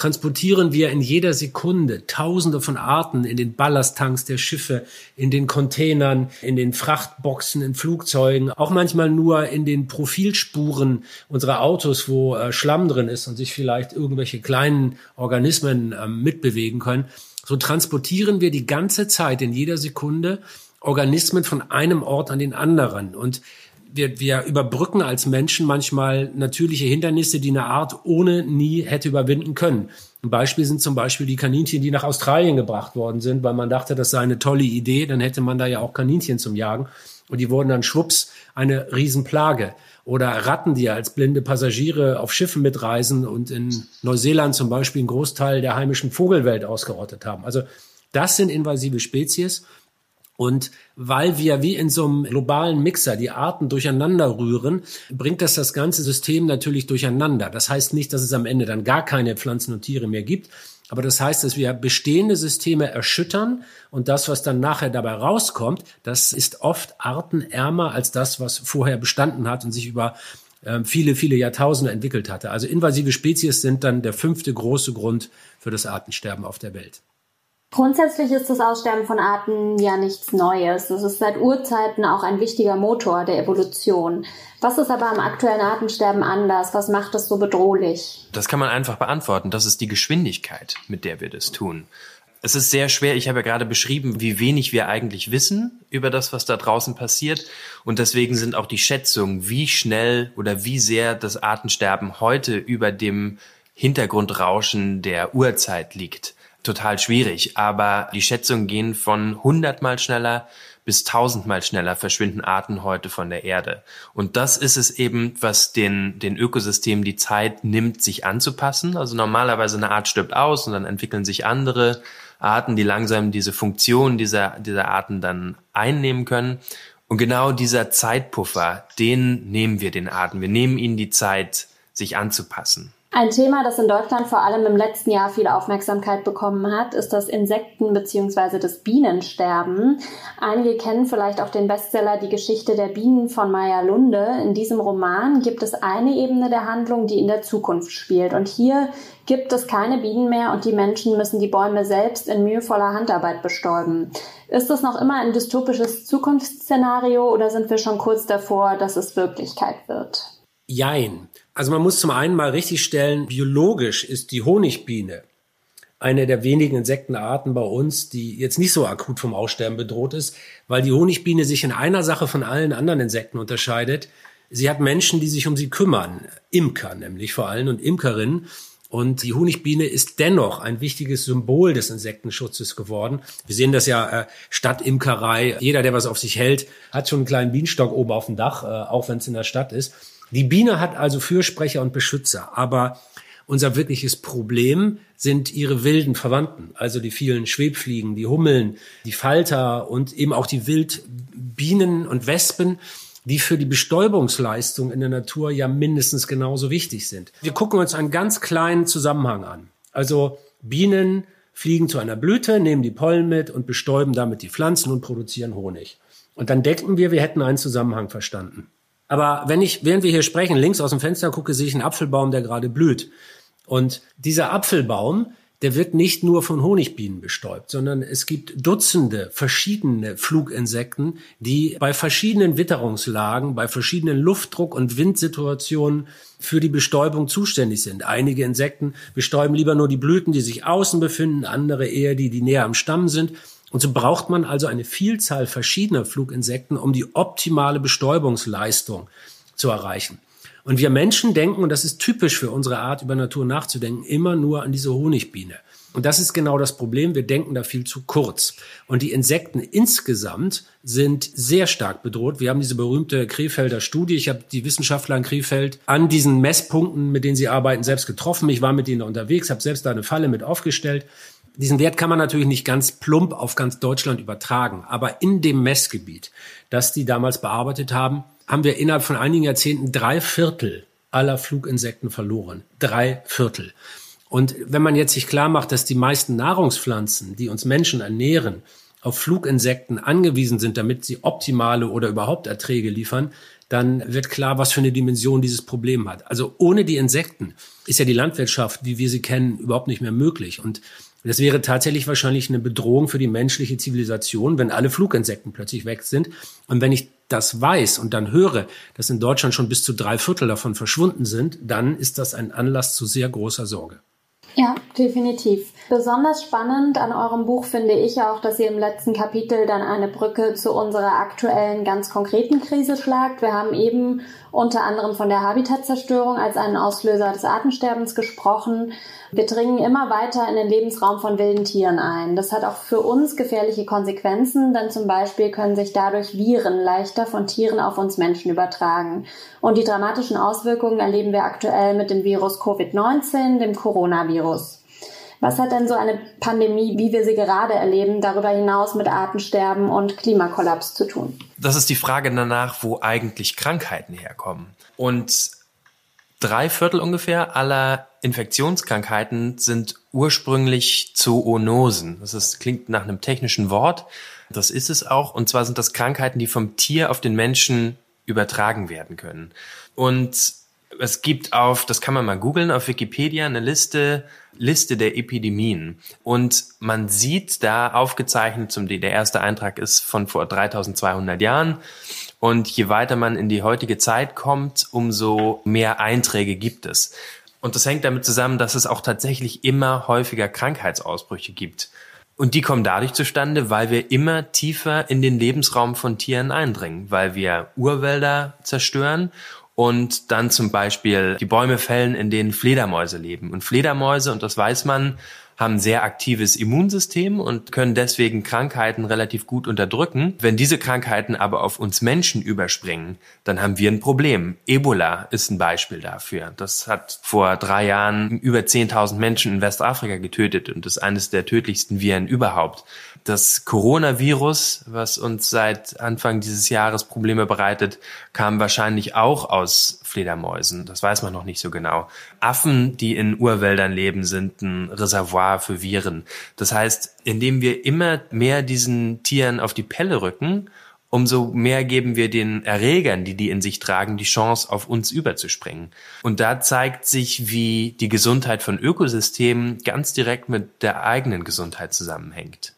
transportieren wir in jeder Sekunde Tausende von Arten in den Ballasttanks der Schiffe, in den Containern, in den Frachtboxen, in Flugzeugen, auch manchmal nur in den Profilspuren unserer Autos, wo äh, Schlamm drin ist und sich vielleicht irgendwelche kleinen Organismen äh, mitbewegen können. So transportieren wir die ganze Zeit in jeder Sekunde Organismen von einem Ort an den anderen. Und wir, wir überbrücken als Menschen manchmal natürliche Hindernisse, die eine Art ohne nie hätte überwinden können. Ein Beispiel sind zum Beispiel die Kaninchen, die nach Australien gebracht worden sind, weil man dachte, das sei eine tolle Idee, dann hätte man da ja auch Kaninchen zum Jagen. Und die wurden dann schwupps eine Riesenplage. Oder Ratten, die als blinde Passagiere auf Schiffen mitreisen und in Neuseeland zum Beispiel einen Großteil der heimischen Vogelwelt ausgerottet haben. Also das sind invasive Spezies. Und weil wir wie in so einem globalen Mixer die Arten durcheinander rühren, bringt das das ganze System natürlich durcheinander. Das heißt nicht, dass es am Ende dann gar keine Pflanzen und Tiere mehr gibt. Aber das heißt, dass wir bestehende Systeme erschüttern und das, was dann nachher dabei rauskommt, das ist oft artenärmer als das, was vorher bestanden hat und sich über ähm, viele, viele Jahrtausende entwickelt hatte. Also invasive Spezies sind dann der fünfte große Grund für das Artensterben auf der Welt. Grundsätzlich ist das Aussterben von Arten ja nichts Neues. Es ist seit Urzeiten auch ein wichtiger Motor der Evolution. Was ist aber am aktuellen Artensterben anders? Was macht es so bedrohlich? Das kann man einfach beantworten. Das ist die Geschwindigkeit, mit der wir das tun. Es ist sehr schwer. Ich habe ja gerade beschrieben, wie wenig wir eigentlich wissen über das, was da draußen passiert. Und deswegen sind auch die Schätzungen, wie schnell oder wie sehr das Artensterben heute über dem Hintergrundrauschen der Urzeit liegt total schwierig. Aber die Schätzungen gehen von hundertmal schneller bis tausendmal schneller verschwinden Arten heute von der Erde. Und das ist es eben, was den, den Ökosystemen die Zeit nimmt, sich anzupassen. Also normalerweise eine Art stirbt aus und dann entwickeln sich andere Arten, die langsam diese Funktion dieser, dieser Arten dann einnehmen können. Und genau dieser Zeitpuffer, den nehmen wir den Arten. Wir nehmen ihnen die Zeit, sich anzupassen. Ein Thema, das in Deutschland vor allem im letzten Jahr viel Aufmerksamkeit bekommen hat, ist das Insekten- bzw. das Bienensterben. Einige kennen vielleicht auch den Bestseller Die Geschichte der Bienen von Maya Lunde. In diesem Roman gibt es eine Ebene der Handlung, die in der Zukunft spielt. Und hier gibt es keine Bienen mehr und die Menschen müssen die Bäume selbst in mühevoller Handarbeit bestäuben. Ist das noch immer ein dystopisches Zukunftsszenario oder sind wir schon kurz davor, dass es Wirklichkeit wird? Jein. Also man muss zum einen mal richtig stellen, biologisch ist die Honigbiene eine der wenigen Insektenarten bei uns, die jetzt nicht so akut vom Aussterben bedroht ist, weil die Honigbiene sich in einer Sache von allen anderen Insekten unterscheidet. Sie hat Menschen, die sich um sie kümmern, Imker nämlich vor allem und Imkerinnen. Und die Honigbiene ist dennoch ein wichtiges Symbol des Insektenschutzes geworden. Wir sehen das ja äh, Stadtimkerei. Jeder, der was auf sich hält, hat schon einen kleinen Bienenstock oben auf dem Dach, äh, auch wenn es in der Stadt ist. Die Biene hat also Fürsprecher und Beschützer. Aber unser wirkliches Problem sind ihre wilden Verwandten, also die vielen Schwebfliegen, die Hummeln, die Falter und eben auch die Wildbienen und Wespen, die für die Bestäubungsleistung in der Natur ja mindestens genauso wichtig sind. Wir gucken uns einen ganz kleinen Zusammenhang an. Also Bienen fliegen zu einer Blüte, nehmen die Pollen mit und bestäuben damit die Pflanzen und produzieren Honig. Und dann denken wir, wir hätten einen Zusammenhang verstanden. Aber wenn ich, während wir hier sprechen, links aus dem Fenster gucke, sehe ich einen Apfelbaum, der gerade blüht. Und dieser Apfelbaum, der wird nicht nur von Honigbienen bestäubt, sondern es gibt Dutzende verschiedene Fluginsekten, die bei verschiedenen Witterungslagen, bei verschiedenen Luftdruck- und Windsituationen für die Bestäubung zuständig sind. Einige Insekten bestäuben lieber nur die Blüten, die sich außen befinden, andere eher die, die näher am Stamm sind. Und so braucht man also eine Vielzahl verschiedener Fluginsekten, um die optimale Bestäubungsleistung zu erreichen. Und wir Menschen denken, und das ist typisch für unsere Art, über Natur nachzudenken, immer nur an diese Honigbiene. Und das ist genau das Problem. Wir denken da viel zu kurz. Und die Insekten insgesamt sind sehr stark bedroht. Wir haben diese berühmte Krefelder Studie. Ich habe die Wissenschaftler in Krefeld an diesen Messpunkten, mit denen sie arbeiten, selbst getroffen. Ich war mit ihnen unterwegs, habe selbst da eine Falle mit aufgestellt. Diesen Wert kann man natürlich nicht ganz plump auf ganz Deutschland übertragen. Aber in dem Messgebiet, das die damals bearbeitet haben, haben wir innerhalb von einigen Jahrzehnten drei Viertel aller Fluginsekten verloren. Drei Viertel. Und wenn man jetzt sich klar macht, dass die meisten Nahrungspflanzen, die uns Menschen ernähren, auf Fluginsekten angewiesen sind, damit sie optimale oder überhaupt Erträge liefern, dann wird klar, was für eine Dimension dieses Problem hat. Also ohne die Insekten ist ja die Landwirtschaft, wie wir sie kennen, überhaupt nicht mehr möglich. Und das wäre tatsächlich wahrscheinlich eine Bedrohung für die menschliche Zivilisation, wenn alle Fluginsekten plötzlich weg sind. Und wenn ich das weiß und dann höre, dass in Deutschland schon bis zu drei Viertel davon verschwunden sind, dann ist das ein Anlass zu sehr großer Sorge. Ja, definitiv. Besonders spannend an eurem Buch finde ich auch, dass ihr im letzten Kapitel dann eine Brücke zu unserer aktuellen ganz konkreten Krise schlagt. Wir haben eben unter anderem von der Habitatzerstörung als einen Auslöser des Artensterbens gesprochen. Wir dringen immer weiter in den Lebensraum von wilden Tieren ein. Das hat auch für uns gefährliche Konsequenzen, denn zum Beispiel können sich dadurch Viren leichter von Tieren auf uns Menschen übertragen. Und die dramatischen Auswirkungen erleben wir aktuell mit dem Virus Covid-19, dem Coronavirus. Was hat denn so eine Pandemie, wie wir sie gerade erleben, darüber hinaus mit Artensterben und Klimakollaps zu tun? Das ist die Frage danach, wo eigentlich Krankheiten herkommen. Und drei Viertel ungefähr aller Infektionskrankheiten sind ursprünglich Zoonosen. Das ist, klingt nach einem technischen Wort. Das ist es auch. Und zwar sind das Krankheiten, die vom Tier auf den Menschen übertragen werden können. Und es gibt auf, das kann man mal googeln, auf Wikipedia eine Liste, Liste der Epidemien. Und man sieht da aufgezeichnet, zum, der erste Eintrag ist von vor 3200 Jahren. Und je weiter man in die heutige Zeit kommt, umso mehr Einträge gibt es. Und das hängt damit zusammen, dass es auch tatsächlich immer häufiger Krankheitsausbrüche gibt. Und die kommen dadurch zustande, weil wir immer tiefer in den Lebensraum von Tieren eindringen, weil wir Urwälder zerstören und dann zum Beispiel die Bäume fällen, in denen Fledermäuse leben. Und Fledermäuse, und das weiß man, haben sehr aktives Immunsystem und können deswegen Krankheiten relativ gut unterdrücken. Wenn diese Krankheiten aber auf uns Menschen überspringen, dann haben wir ein Problem. Ebola ist ein Beispiel dafür. Das hat vor drei Jahren über 10.000 Menschen in Westafrika getötet und ist eines der tödlichsten Viren überhaupt. Das Coronavirus, was uns seit Anfang dieses Jahres Probleme bereitet, kam wahrscheinlich auch aus Fledermäusen. Das weiß man noch nicht so genau. Affen, die in Urwäldern leben, sind ein Reservoir für Viren. Das heißt, indem wir immer mehr diesen Tieren auf die Pelle rücken, umso mehr geben wir den Erregern, die die in sich tragen, die Chance, auf uns überzuspringen. Und da zeigt sich, wie die Gesundheit von Ökosystemen ganz direkt mit der eigenen Gesundheit zusammenhängt.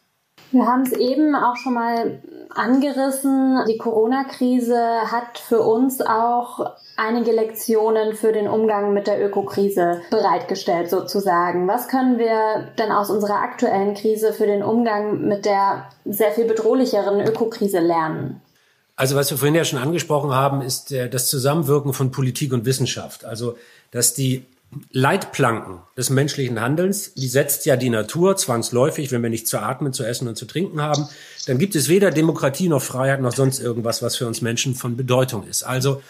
Wir haben es eben auch schon mal angerissen. Die Corona-Krise hat für uns auch einige Lektionen für den Umgang mit der Ökokrise bereitgestellt, sozusagen. Was können wir denn aus unserer aktuellen Krise für den Umgang mit der sehr viel bedrohlicheren Ökokrise lernen? Also was wir vorhin ja schon angesprochen haben, ist das Zusammenwirken von Politik und Wissenschaft. Also dass die Leitplanken des menschlichen Handelns, die setzt ja die Natur zwangsläufig, wenn wir nichts zu atmen, zu essen und zu trinken haben, dann gibt es weder Demokratie noch Freiheit noch sonst irgendwas, was für uns Menschen von Bedeutung ist. Also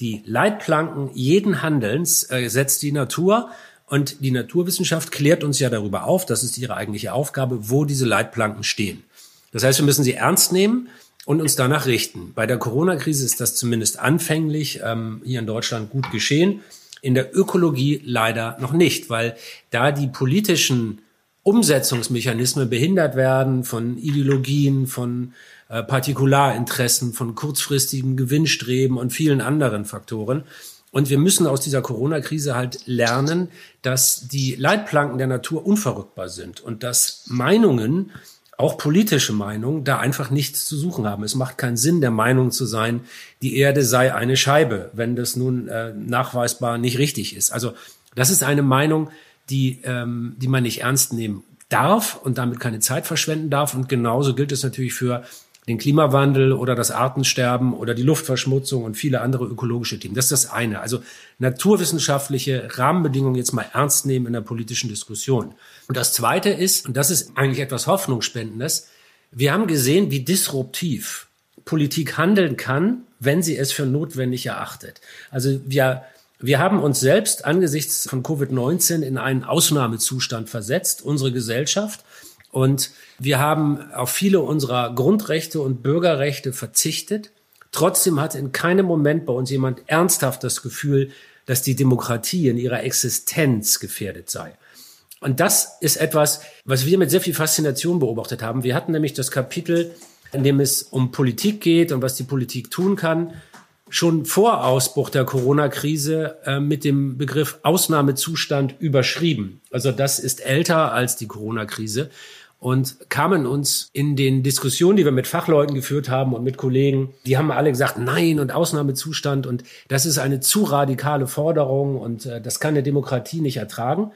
die Leitplanken jeden Handelns äh, setzt die Natur und die Naturwissenschaft klärt uns ja darüber auf, das ist ihre eigentliche Aufgabe, wo diese Leitplanken stehen. Das heißt, wir müssen sie ernst nehmen und uns danach richten. Bei der Corona-Krise ist das zumindest anfänglich ähm, hier in Deutschland gut geschehen. In der Ökologie leider noch nicht, weil da die politischen Umsetzungsmechanismen behindert werden von Ideologien, von äh, Partikularinteressen, von kurzfristigen Gewinnstreben und vielen anderen Faktoren. Und wir müssen aus dieser Corona-Krise halt lernen, dass die Leitplanken der Natur unverrückbar sind und dass Meinungen, auch politische Meinungen, da einfach nichts zu suchen haben. Es macht keinen Sinn, der Meinung zu sein, die Erde sei eine Scheibe, wenn das nun äh, nachweisbar nicht richtig ist. Also das ist eine Meinung, die, ähm, die man nicht ernst nehmen darf und damit keine Zeit verschwenden darf. Und genauso gilt es natürlich für den Klimawandel oder das Artensterben oder die Luftverschmutzung und viele andere ökologische Themen. Das ist das eine. Also naturwissenschaftliche Rahmenbedingungen jetzt mal ernst nehmen in der politischen Diskussion. Und das zweite ist, und das ist eigentlich etwas Hoffnungsspendendes, wir haben gesehen, wie disruptiv Politik handeln kann, wenn sie es für notwendig erachtet. Also wir wir haben uns selbst angesichts von Covid-19 in einen Ausnahmezustand versetzt, unsere Gesellschaft. Und wir haben auf viele unserer Grundrechte und Bürgerrechte verzichtet. Trotzdem hat in keinem Moment bei uns jemand ernsthaft das Gefühl, dass die Demokratie in ihrer Existenz gefährdet sei. Und das ist etwas, was wir mit sehr viel Faszination beobachtet haben. Wir hatten nämlich das Kapitel, in dem es um Politik geht und was die Politik tun kann, schon vor Ausbruch der Corona-Krise äh, mit dem Begriff Ausnahmezustand überschrieben. Also das ist älter als die Corona-Krise und kamen uns in den Diskussionen, die wir mit Fachleuten geführt haben und mit Kollegen, die haben alle gesagt, nein und Ausnahmezustand und das ist eine zu radikale Forderung und äh, das kann eine Demokratie nicht ertragen.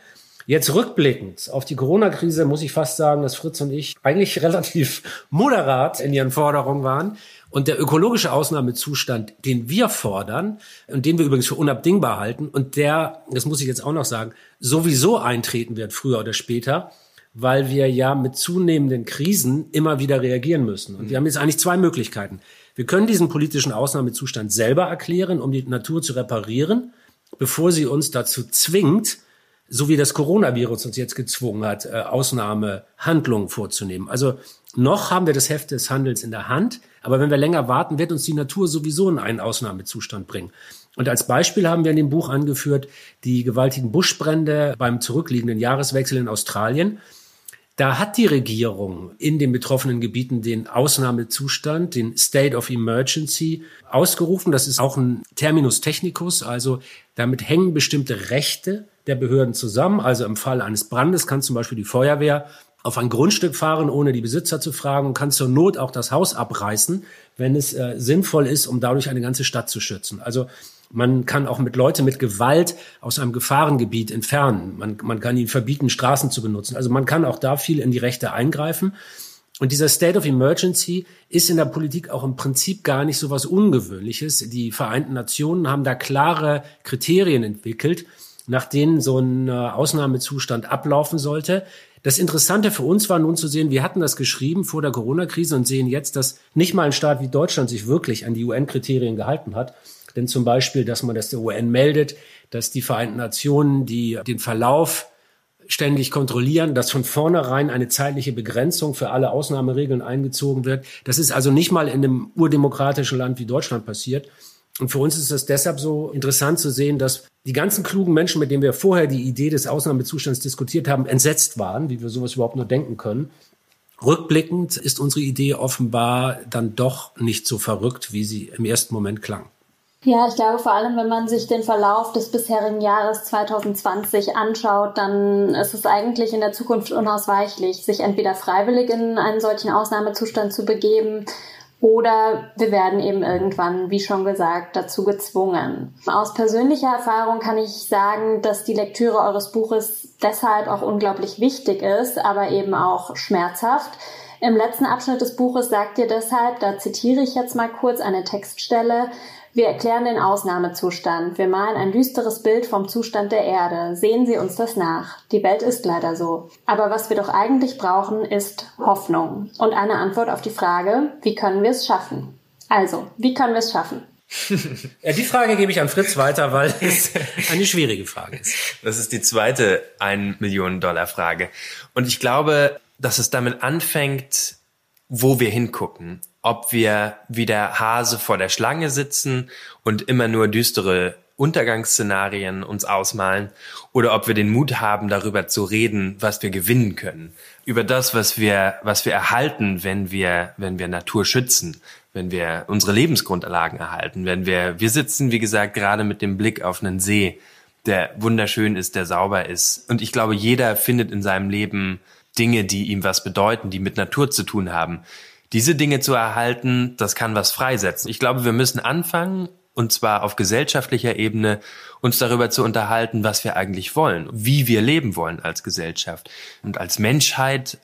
Jetzt rückblickend auf die Corona-Krise muss ich fast sagen, dass Fritz und ich eigentlich relativ moderat in ihren Forderungen waren. Und der ökologische Ausnahmezustand, den wir fordern und den wir übrigens für unabdingbar halten und der, das muss ich jetzt auch noch sagen, sowieso eintreten wird, früher oder später, weil wir ja mit zunehmenden Krisen immer wieder reagieren müssen. Und wir haben jetzt eigentlich zwei Möglichkeiten. Wir können diesen politischen Ausnahmezustand selber erklären, um die Natur zu reparieren, bevor sie uns dazu zwingt, so wie das Coronavirus uns jetzt gezwungen hat, äh, Ausnahmehandlungen vorzunehmen. Also noch haben wir das Heft des Handels in der Hand, aber wenn wir länger warten, wird uns die Natur sowieso in einen Ausnahmezustand bringen. Und als Beispiel haben wir in dem Buch angeführt die gewaltigen Buschbrände beim zurückliegenden Jahreswechsel in Australien. Da hat die Regierung in den betroffenen Gebieten den Ausnahmezustand, den State of Emergency ausgerufen. Das ist auch ein Terminus technicus, also damit hängen bestimmte Rechte der Behörden zusammen. Also im Fall eines Brandes kann zum Beispiel die Feuerwehr auf ein Grundstück fahren, ohne die Besitzer zu fragen und kann zur Not auch das Haus abreißen, wenn es äh, sinnvoll ist, um dadurch eine ganze Stadt zu schützen. Also man kann auch mit Leute mit Gewalt aus einem Gefahrengebiet entfernen. Man, man kann ihnen verbieten, Straßen zu benutzen. Also man kann auch da viel in die Rechte eingreifen. Und dieser State of Emergency ist in der Politik auch im Prinzip gar nicht so was Ungewöhnliches. Die Vereinten Nationen haben da klare Kriterien entwickelt, nach denen so ein äh, Ausnahmezustand ablaufen sollte. Das Interessante für uns war nun zu sehen, wir hatten das geschrieben vor der Corona-Krise und sehen jetzt, dass nicht mal ein Staat wie Deutschland sich wirklich an die UN-Kriterien gehalten hat. Denn zum Beispiel, dass man das der UN meldet, dass die Vereinten Nationen, die den Verlauf ständig kontrollieren, dass von vornherein eine zeitliche Begrenzung für alle Ausnahmeregeln eingezogen wird. Das ist also nicht mal in einem urdemokratischen Land wie Deutschland passiert. Und für uns ist es deshalb so interessant zu sehen, dass die ganzen klugen Menschen, mit denen wir vorher die Idee des Ausnahmezustands diskutiert haben, entsetzt waren, wie wir sowas überhaupt nur denken können. Rückblickend ist unsere Idee offenbar dann doch nicht so verrückt, wie sie im ersten Moment klang. Ja, ich glaube vor allem, wenn man sich den Verlauf des bisherigen Jahres 2020 anschaut, dann ist es eigentlich in der Zukunft unausweichlich, sich entweder freiwillig in einen solchen Ausnahmezustand zu begeben oder wir werden eben irgendwann, wie schon gesagt, dazu gezwungen. Aus persönlicher Erfahrung kann ich sagen, dass die Lektüre eures Buches deshalb auch unglaublich wichtig ist, aber eben auch schmerzhaft. Im letzten Abschnitt des Buches sagt ihr deshalb, da zitiere ich jetzt mal kurz eine Textstelle, Wir erklären den Ausnahmezustand. Wir malen ein düsteres Bild vom Zustand der Erde. Sehen Sie uns das nach. Die Welt ist leider so. Aber was wir doch eigentlich brauchen, ist Hoffnung und eine Antwort auf die Frage, wie können wir es schaffen? Also, wie können wir es schaffen? ja, die Frage gebe ich an Fritz weiter, weil es eine schwierige Frage ist. Das ist die zweite 1 Millionen Dollar Frage. Und ich glaube, dass es damit anfängt, wo wir hingucken ob wir wie der Hase vor der Schlange sitzen und immer nur düstere Untergangsszenarien uns ausmalen oder ob wir den Mut haben, darüber zu reden, was wir gewinnen können. Über das, was wir, was wir erhalten, wenn wir, wenn wir Natur schützen, wenn wir unsere Lebensgrundlagen erhalten, wenn wir, wir sitzen, wie gesagt, gerade mit dem Blick auf einen See, der wunderschön ist, der sauber ist. Und ich glaube, jeder findet in seinem Leben Dinge, die ihm was bedeuten, die mit Natur zu tun haben diese Dinge zu erhalten, das kann was freisetzen. Ich glaube, wir müssen anfangen, und zwar auf gesellschaftlicher Ebene, uns darüber zu unterhalten, was wir eigentlich wollen, wie wir leben wollen als Gesellschaft und als Menschheit,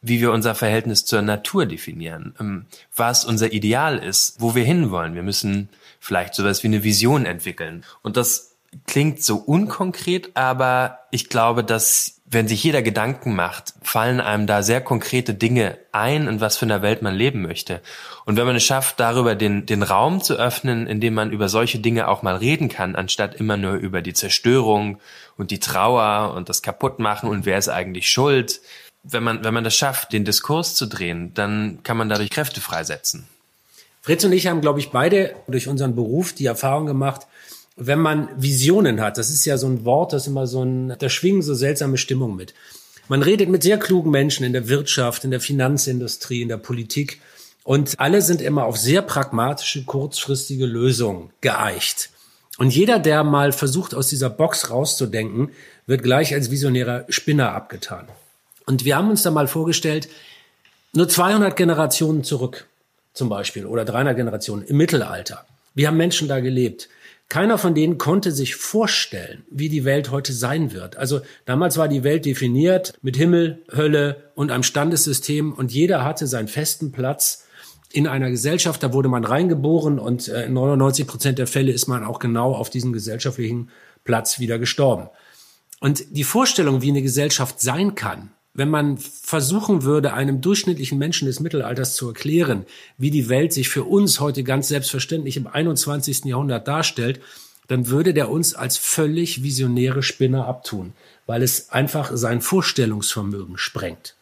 wie wir unser Verhältnis zur Natur definieren, ähm, was unser Ideal ist, wo wir hinwollen. Wir müssen vielleicht sowas wie eine Vision entwickeln. Und das klingt so unkonkret, aber ich glaube, dass wenn sich jeder Gedanken macht, fallen einem da sehr konkrete Dinge ein, in was für einer Welt man leben möchte. Und wenn man es schafft, darüber den, den Raum zu öffnen, in dem man über solche Dinge auch mal reden kann, anstatt immer nur über die Zerstörung und die Trauer und das Kaputtmachen und wer ist eigentlich schuld, wenn man, wenn man das schafft, den Diskurs zu drehen, dann kann man dadurch Kräfte freisetzen. Fritz und ich haben, glaube ich, beide durch unseren Beruf die Erfahrung gemacht, wenn man Visionen hat, das ist ja so ein Wort, das immer so ein, da schwingen so seltsame Stimmungen mit. Man redet mit sehr klugen Menschen in der Wirtschaft, in der Finanzindustrie, in der Politik und alle sind immer auf sehr pragmatische, kurzfristige Lösungen geeicht. Und jeder, der mal versucht, aus dieser Box rauszudenken, wird gleich als visionärer Spinner abgetan. Und wir haben uns da mal vorgestellt, nur 200 Generationen zurück, zum Beispiel, oder 300 Generationen im Mittelalter. Wie haben Menschen da gelebt? Keiner von denen konnte sich vorstellen, wie die Welt heute sein wird. Also damals war die Welt definiert mit Himmel, Hölle und einem Standessystem und jeder hatte seinen festen Platz in einer Gesellschaft. Da wurde man reingeboren und äh, in 99 Prozent der Fälle ist man auch genau auf diesem gesellschaftlichen Platz wieder gestorben. Und die Vorstellung, wie eine Gesellschaft sein kann, wenn man versuchen würde, einem durchschnittlichen Menschen des Mittelalters zu erklären, wie die Welt sich für uns heute ganz selbstverständlich im 21. Jahrhundert darstellt, dann würde der uns als völlig visionäre Spinner abtun, weil es einfach sein Vorstellungsvermögen sprengt.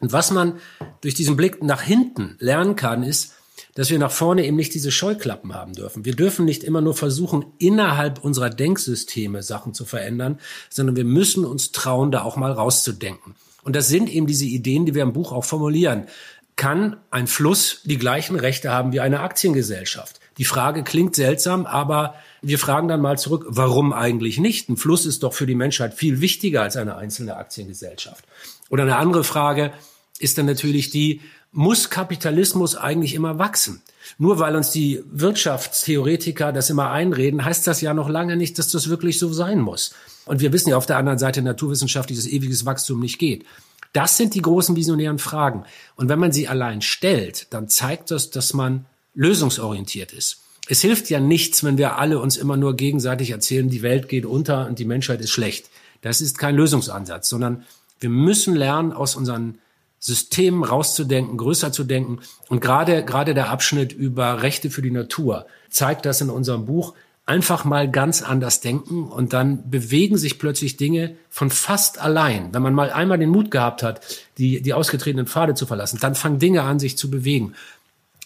Und was man durch diesen Blick nach hinten lernen kann, ist, dass wir nach vorne eben nicht diese Scheuklappen haben dürfen. Wir dürfen nicht immer nur versuchen, innerhalb unserer Denksysteme Sachen zu verändern, sondern wir müssen uns trauen, da auch mal rauszudenken. Und das sind eben diese Ideen, die wir im Buch auch formulieren. Kann ein Fluss die gleichen Rechte haben wie eine Aktiengesellschaft? Die Frage klingt seltsam, aber wir fragen dann mal zurück, warum eigentlich nicht? Ein Fluss ist doch für die Menschheit viel wichtiger als eine einzelne Aktiengesellschaft. Oder eine andere Frage ist dann natürlich die, muss Kapitalismus eigentlich immer wachsen? Nur weil uns die Wirtschaftstheoretiker das immer einreden, heißt das ja noch lange nicht, dass das wirklich so sein muss. Und wir wissen ja auf der anderen Seite naturwissenschaftliches ewiges Wachstum nicht geht. Das sind die großen visionären Fragen. Und wenn man sie allein stellt, dann zeigt das, dass man lösungsorientiert ist. Es hilft ja nichts, wenn wir alle uns immer nur gegenseitig erzählen, die Welt geht unter und die Menschheit ist schlecht. Das ist kein Lösungsansatz, sondern wir müssen lernen, aus unseren Systemen rauszudenken, größer zu denken. Und gerade, gerade der Abschnitt über Rechte für die Natur zeigt das in unserem Buch, einfach mal ganz anders denken und dann bewegen sich plötzlich Dinge von fast allein. Wenn man mal einmal den Mut gehabt hat, die, die ausgetretenen Pfade zu verlassen, dann fangen Dinge an, sich zu bewegen.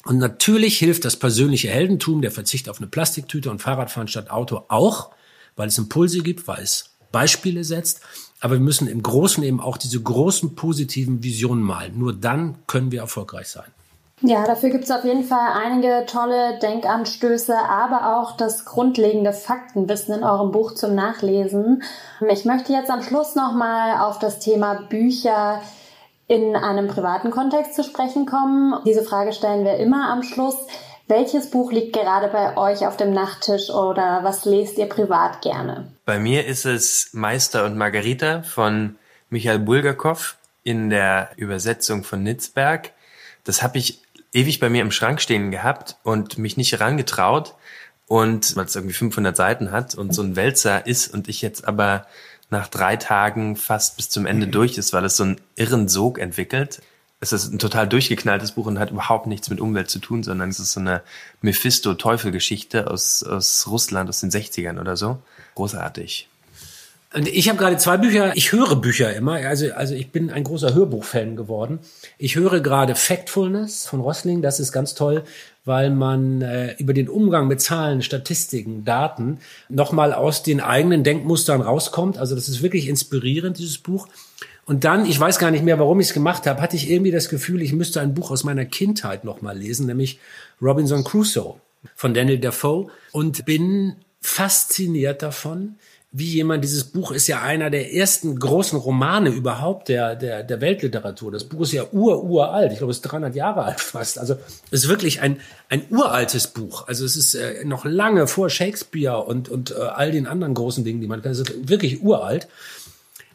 Und natürlich hilft das persönliche Heldentum, der Verzicht auf eine Plastiktüte und Fahrradfahren statt Auto auch, weil es Impulse gibt, weil es Beispiele setzt. Aber wir müssen im Großen eben auch diese großen positiven Visionen malen. Nur dann können wir erfolgreich sein. Ja, dafür gibt es auf jeden Fall einige tolle Denkanstöße, aber auch das grundlegende Faktenwissen in eurem Buch zum Nachlesen. Ich möchte jetzt am Schluss nochmal auf das Thema Bücher in einem privaten Kontext zu sprechen kommen. Diese Frage stellen wir immer am Schluss. Welches Buch liegt gerade bei euch auf dem Nachttisch oder was lest ihr privat gerne? Bei mir ist es Meister und Margarita von Michael Bulgakov in der Übersetzung von Nitzberg. Das habe ich ewig bei mir im Schrank stehen gehabt und mich nicht herangetraut. Und weil es irgendwie 500 Seiten hat und so ein Wälzer ist und ich jetzt aber nach drei Tagen fast bis zum Ende durch ist, weil es so einen irren Sog entwickelt. Es ist ein total durchgeknalltes Buch und hat überhaupt nichts mit Umwelt zu tun, sondern es ist so eine Mephisto-Teufel-Geschichte aus, aus Russland aus den 60ern oder so. Großartig. Und ich habe gerade zwei Bücher, ich höre Bücher immer, also, also ich bin ein großer Hörbuchfan geworden. Ich höre gerade Factfulness von Rossling, das ist ganz toll, weil man äh, über den Umgang mit Zahlen, Statistiken, Daten nochmal aus den eigenen Denkmustern rauskommt. Also das ist wirklich inspirierend, dieses Buch. Und dann, ich weiß gar nicht mehr, warum ich es gemacht habe, hatte ich irgendwie das Gefühl, ich müsste ein Buch aus meiner Kindheit nochmal lesen, nämlich Robinson Crusoe von Daniel Defoe und bin fasziniert davon, wie jemand, dieses Buch ist ja einer der ersten großen Romane überhaupt der, der, der Weltliteratur. Das Buch ist ja ur, uralt. Ich glaube, es ist 300 Jahre alt fast. Also es ist wirklich ein, ein uraltes Buch. Also es ist äh, noch lange vor Shakespeare und, und äh, all den anderen großen Dingen, die man kann. Es ist wirklich uralt.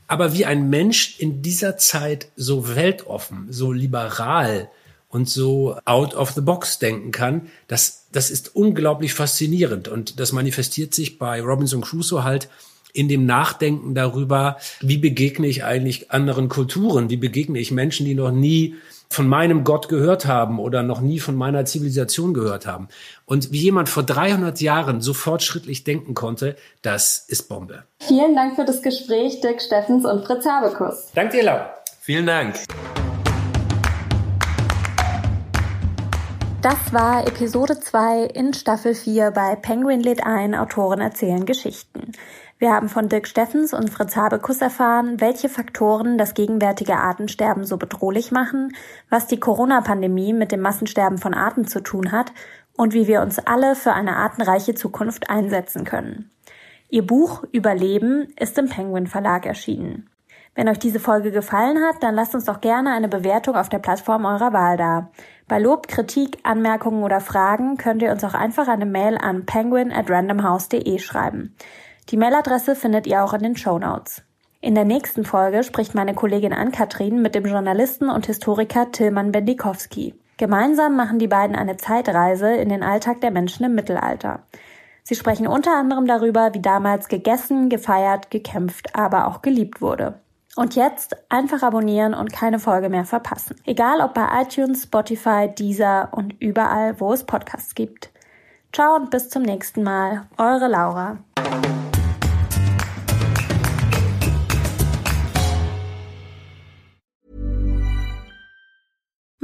Aber wie ein Mensch in dieser Zeit so weltoffen, so liberal und so out of the box denken kann, das, das ist unglaublich faszinierend. Und das manifestiert sich bei Robinson Crusoe halt in dem Nachdenken darüber, wie begegne ich eigentlich anderen Kulturen, wie begegne ich Menschen, die noch nie von meinem Gott gehört haben oder noch nie von meiner Zivilisation gehört haben. Und wie jemand vor 300 Jahren so fortschrittlich denken konnte, das ist Bombe. Vielen Dank für das Gespräch, Dirk Steffens und Fritz Habekus. Danke dir, Laura. Vielen Dank. Das war Episode 2 in Staffel 4 bei Penguin lädt ein, Autoren erzählen Geschichten. Wir haben von Dirk Steffens und Fritz Habekus erfahren, welche Faktoren das gegenwärtige Artensterben so bedrohlich machen, was die Corona-Pandemie mit dem Massensterben von Arten zu tun hat und wie wir uns alle für eine artenreiche Zukunft einsetzen können. Ihr Buch Überleben ist im Penguin Verlag erschienen. Wenn euch diese Folge gefallen hat, dann lasst uns doch gerne eine Bewertung auf der Plattform eurer Wahl da. Bei Lob, Kritik, Anmerkungen oder Fragen könnt ihr uns auch einfach eine Mail an penguin at randomhouse.de schreiben. Die Mailadresse findet ihr auch in den Show Notes. In der nächsten Folge spricht meine Kollegin Ann-Kathrin mit dem Journalisten und Historiker Tilman Bendikowski. Gemeinsam machen die beiden eine Zeitreise in den Alltag der Menschen im Mittelalter. Sie sprechen unter anderem darüber, wie damals gegessen, gefeiert, gekämpft, aber auch geliebt wurde. Und jetzt einfach abonnieren und keine Folge mehr verpassen. Egal ob bei iTunes, Spotify, Deezer und überall, wo es Podcasts gibt. Ciao und bis zum nächsten Mal. Eure Laura.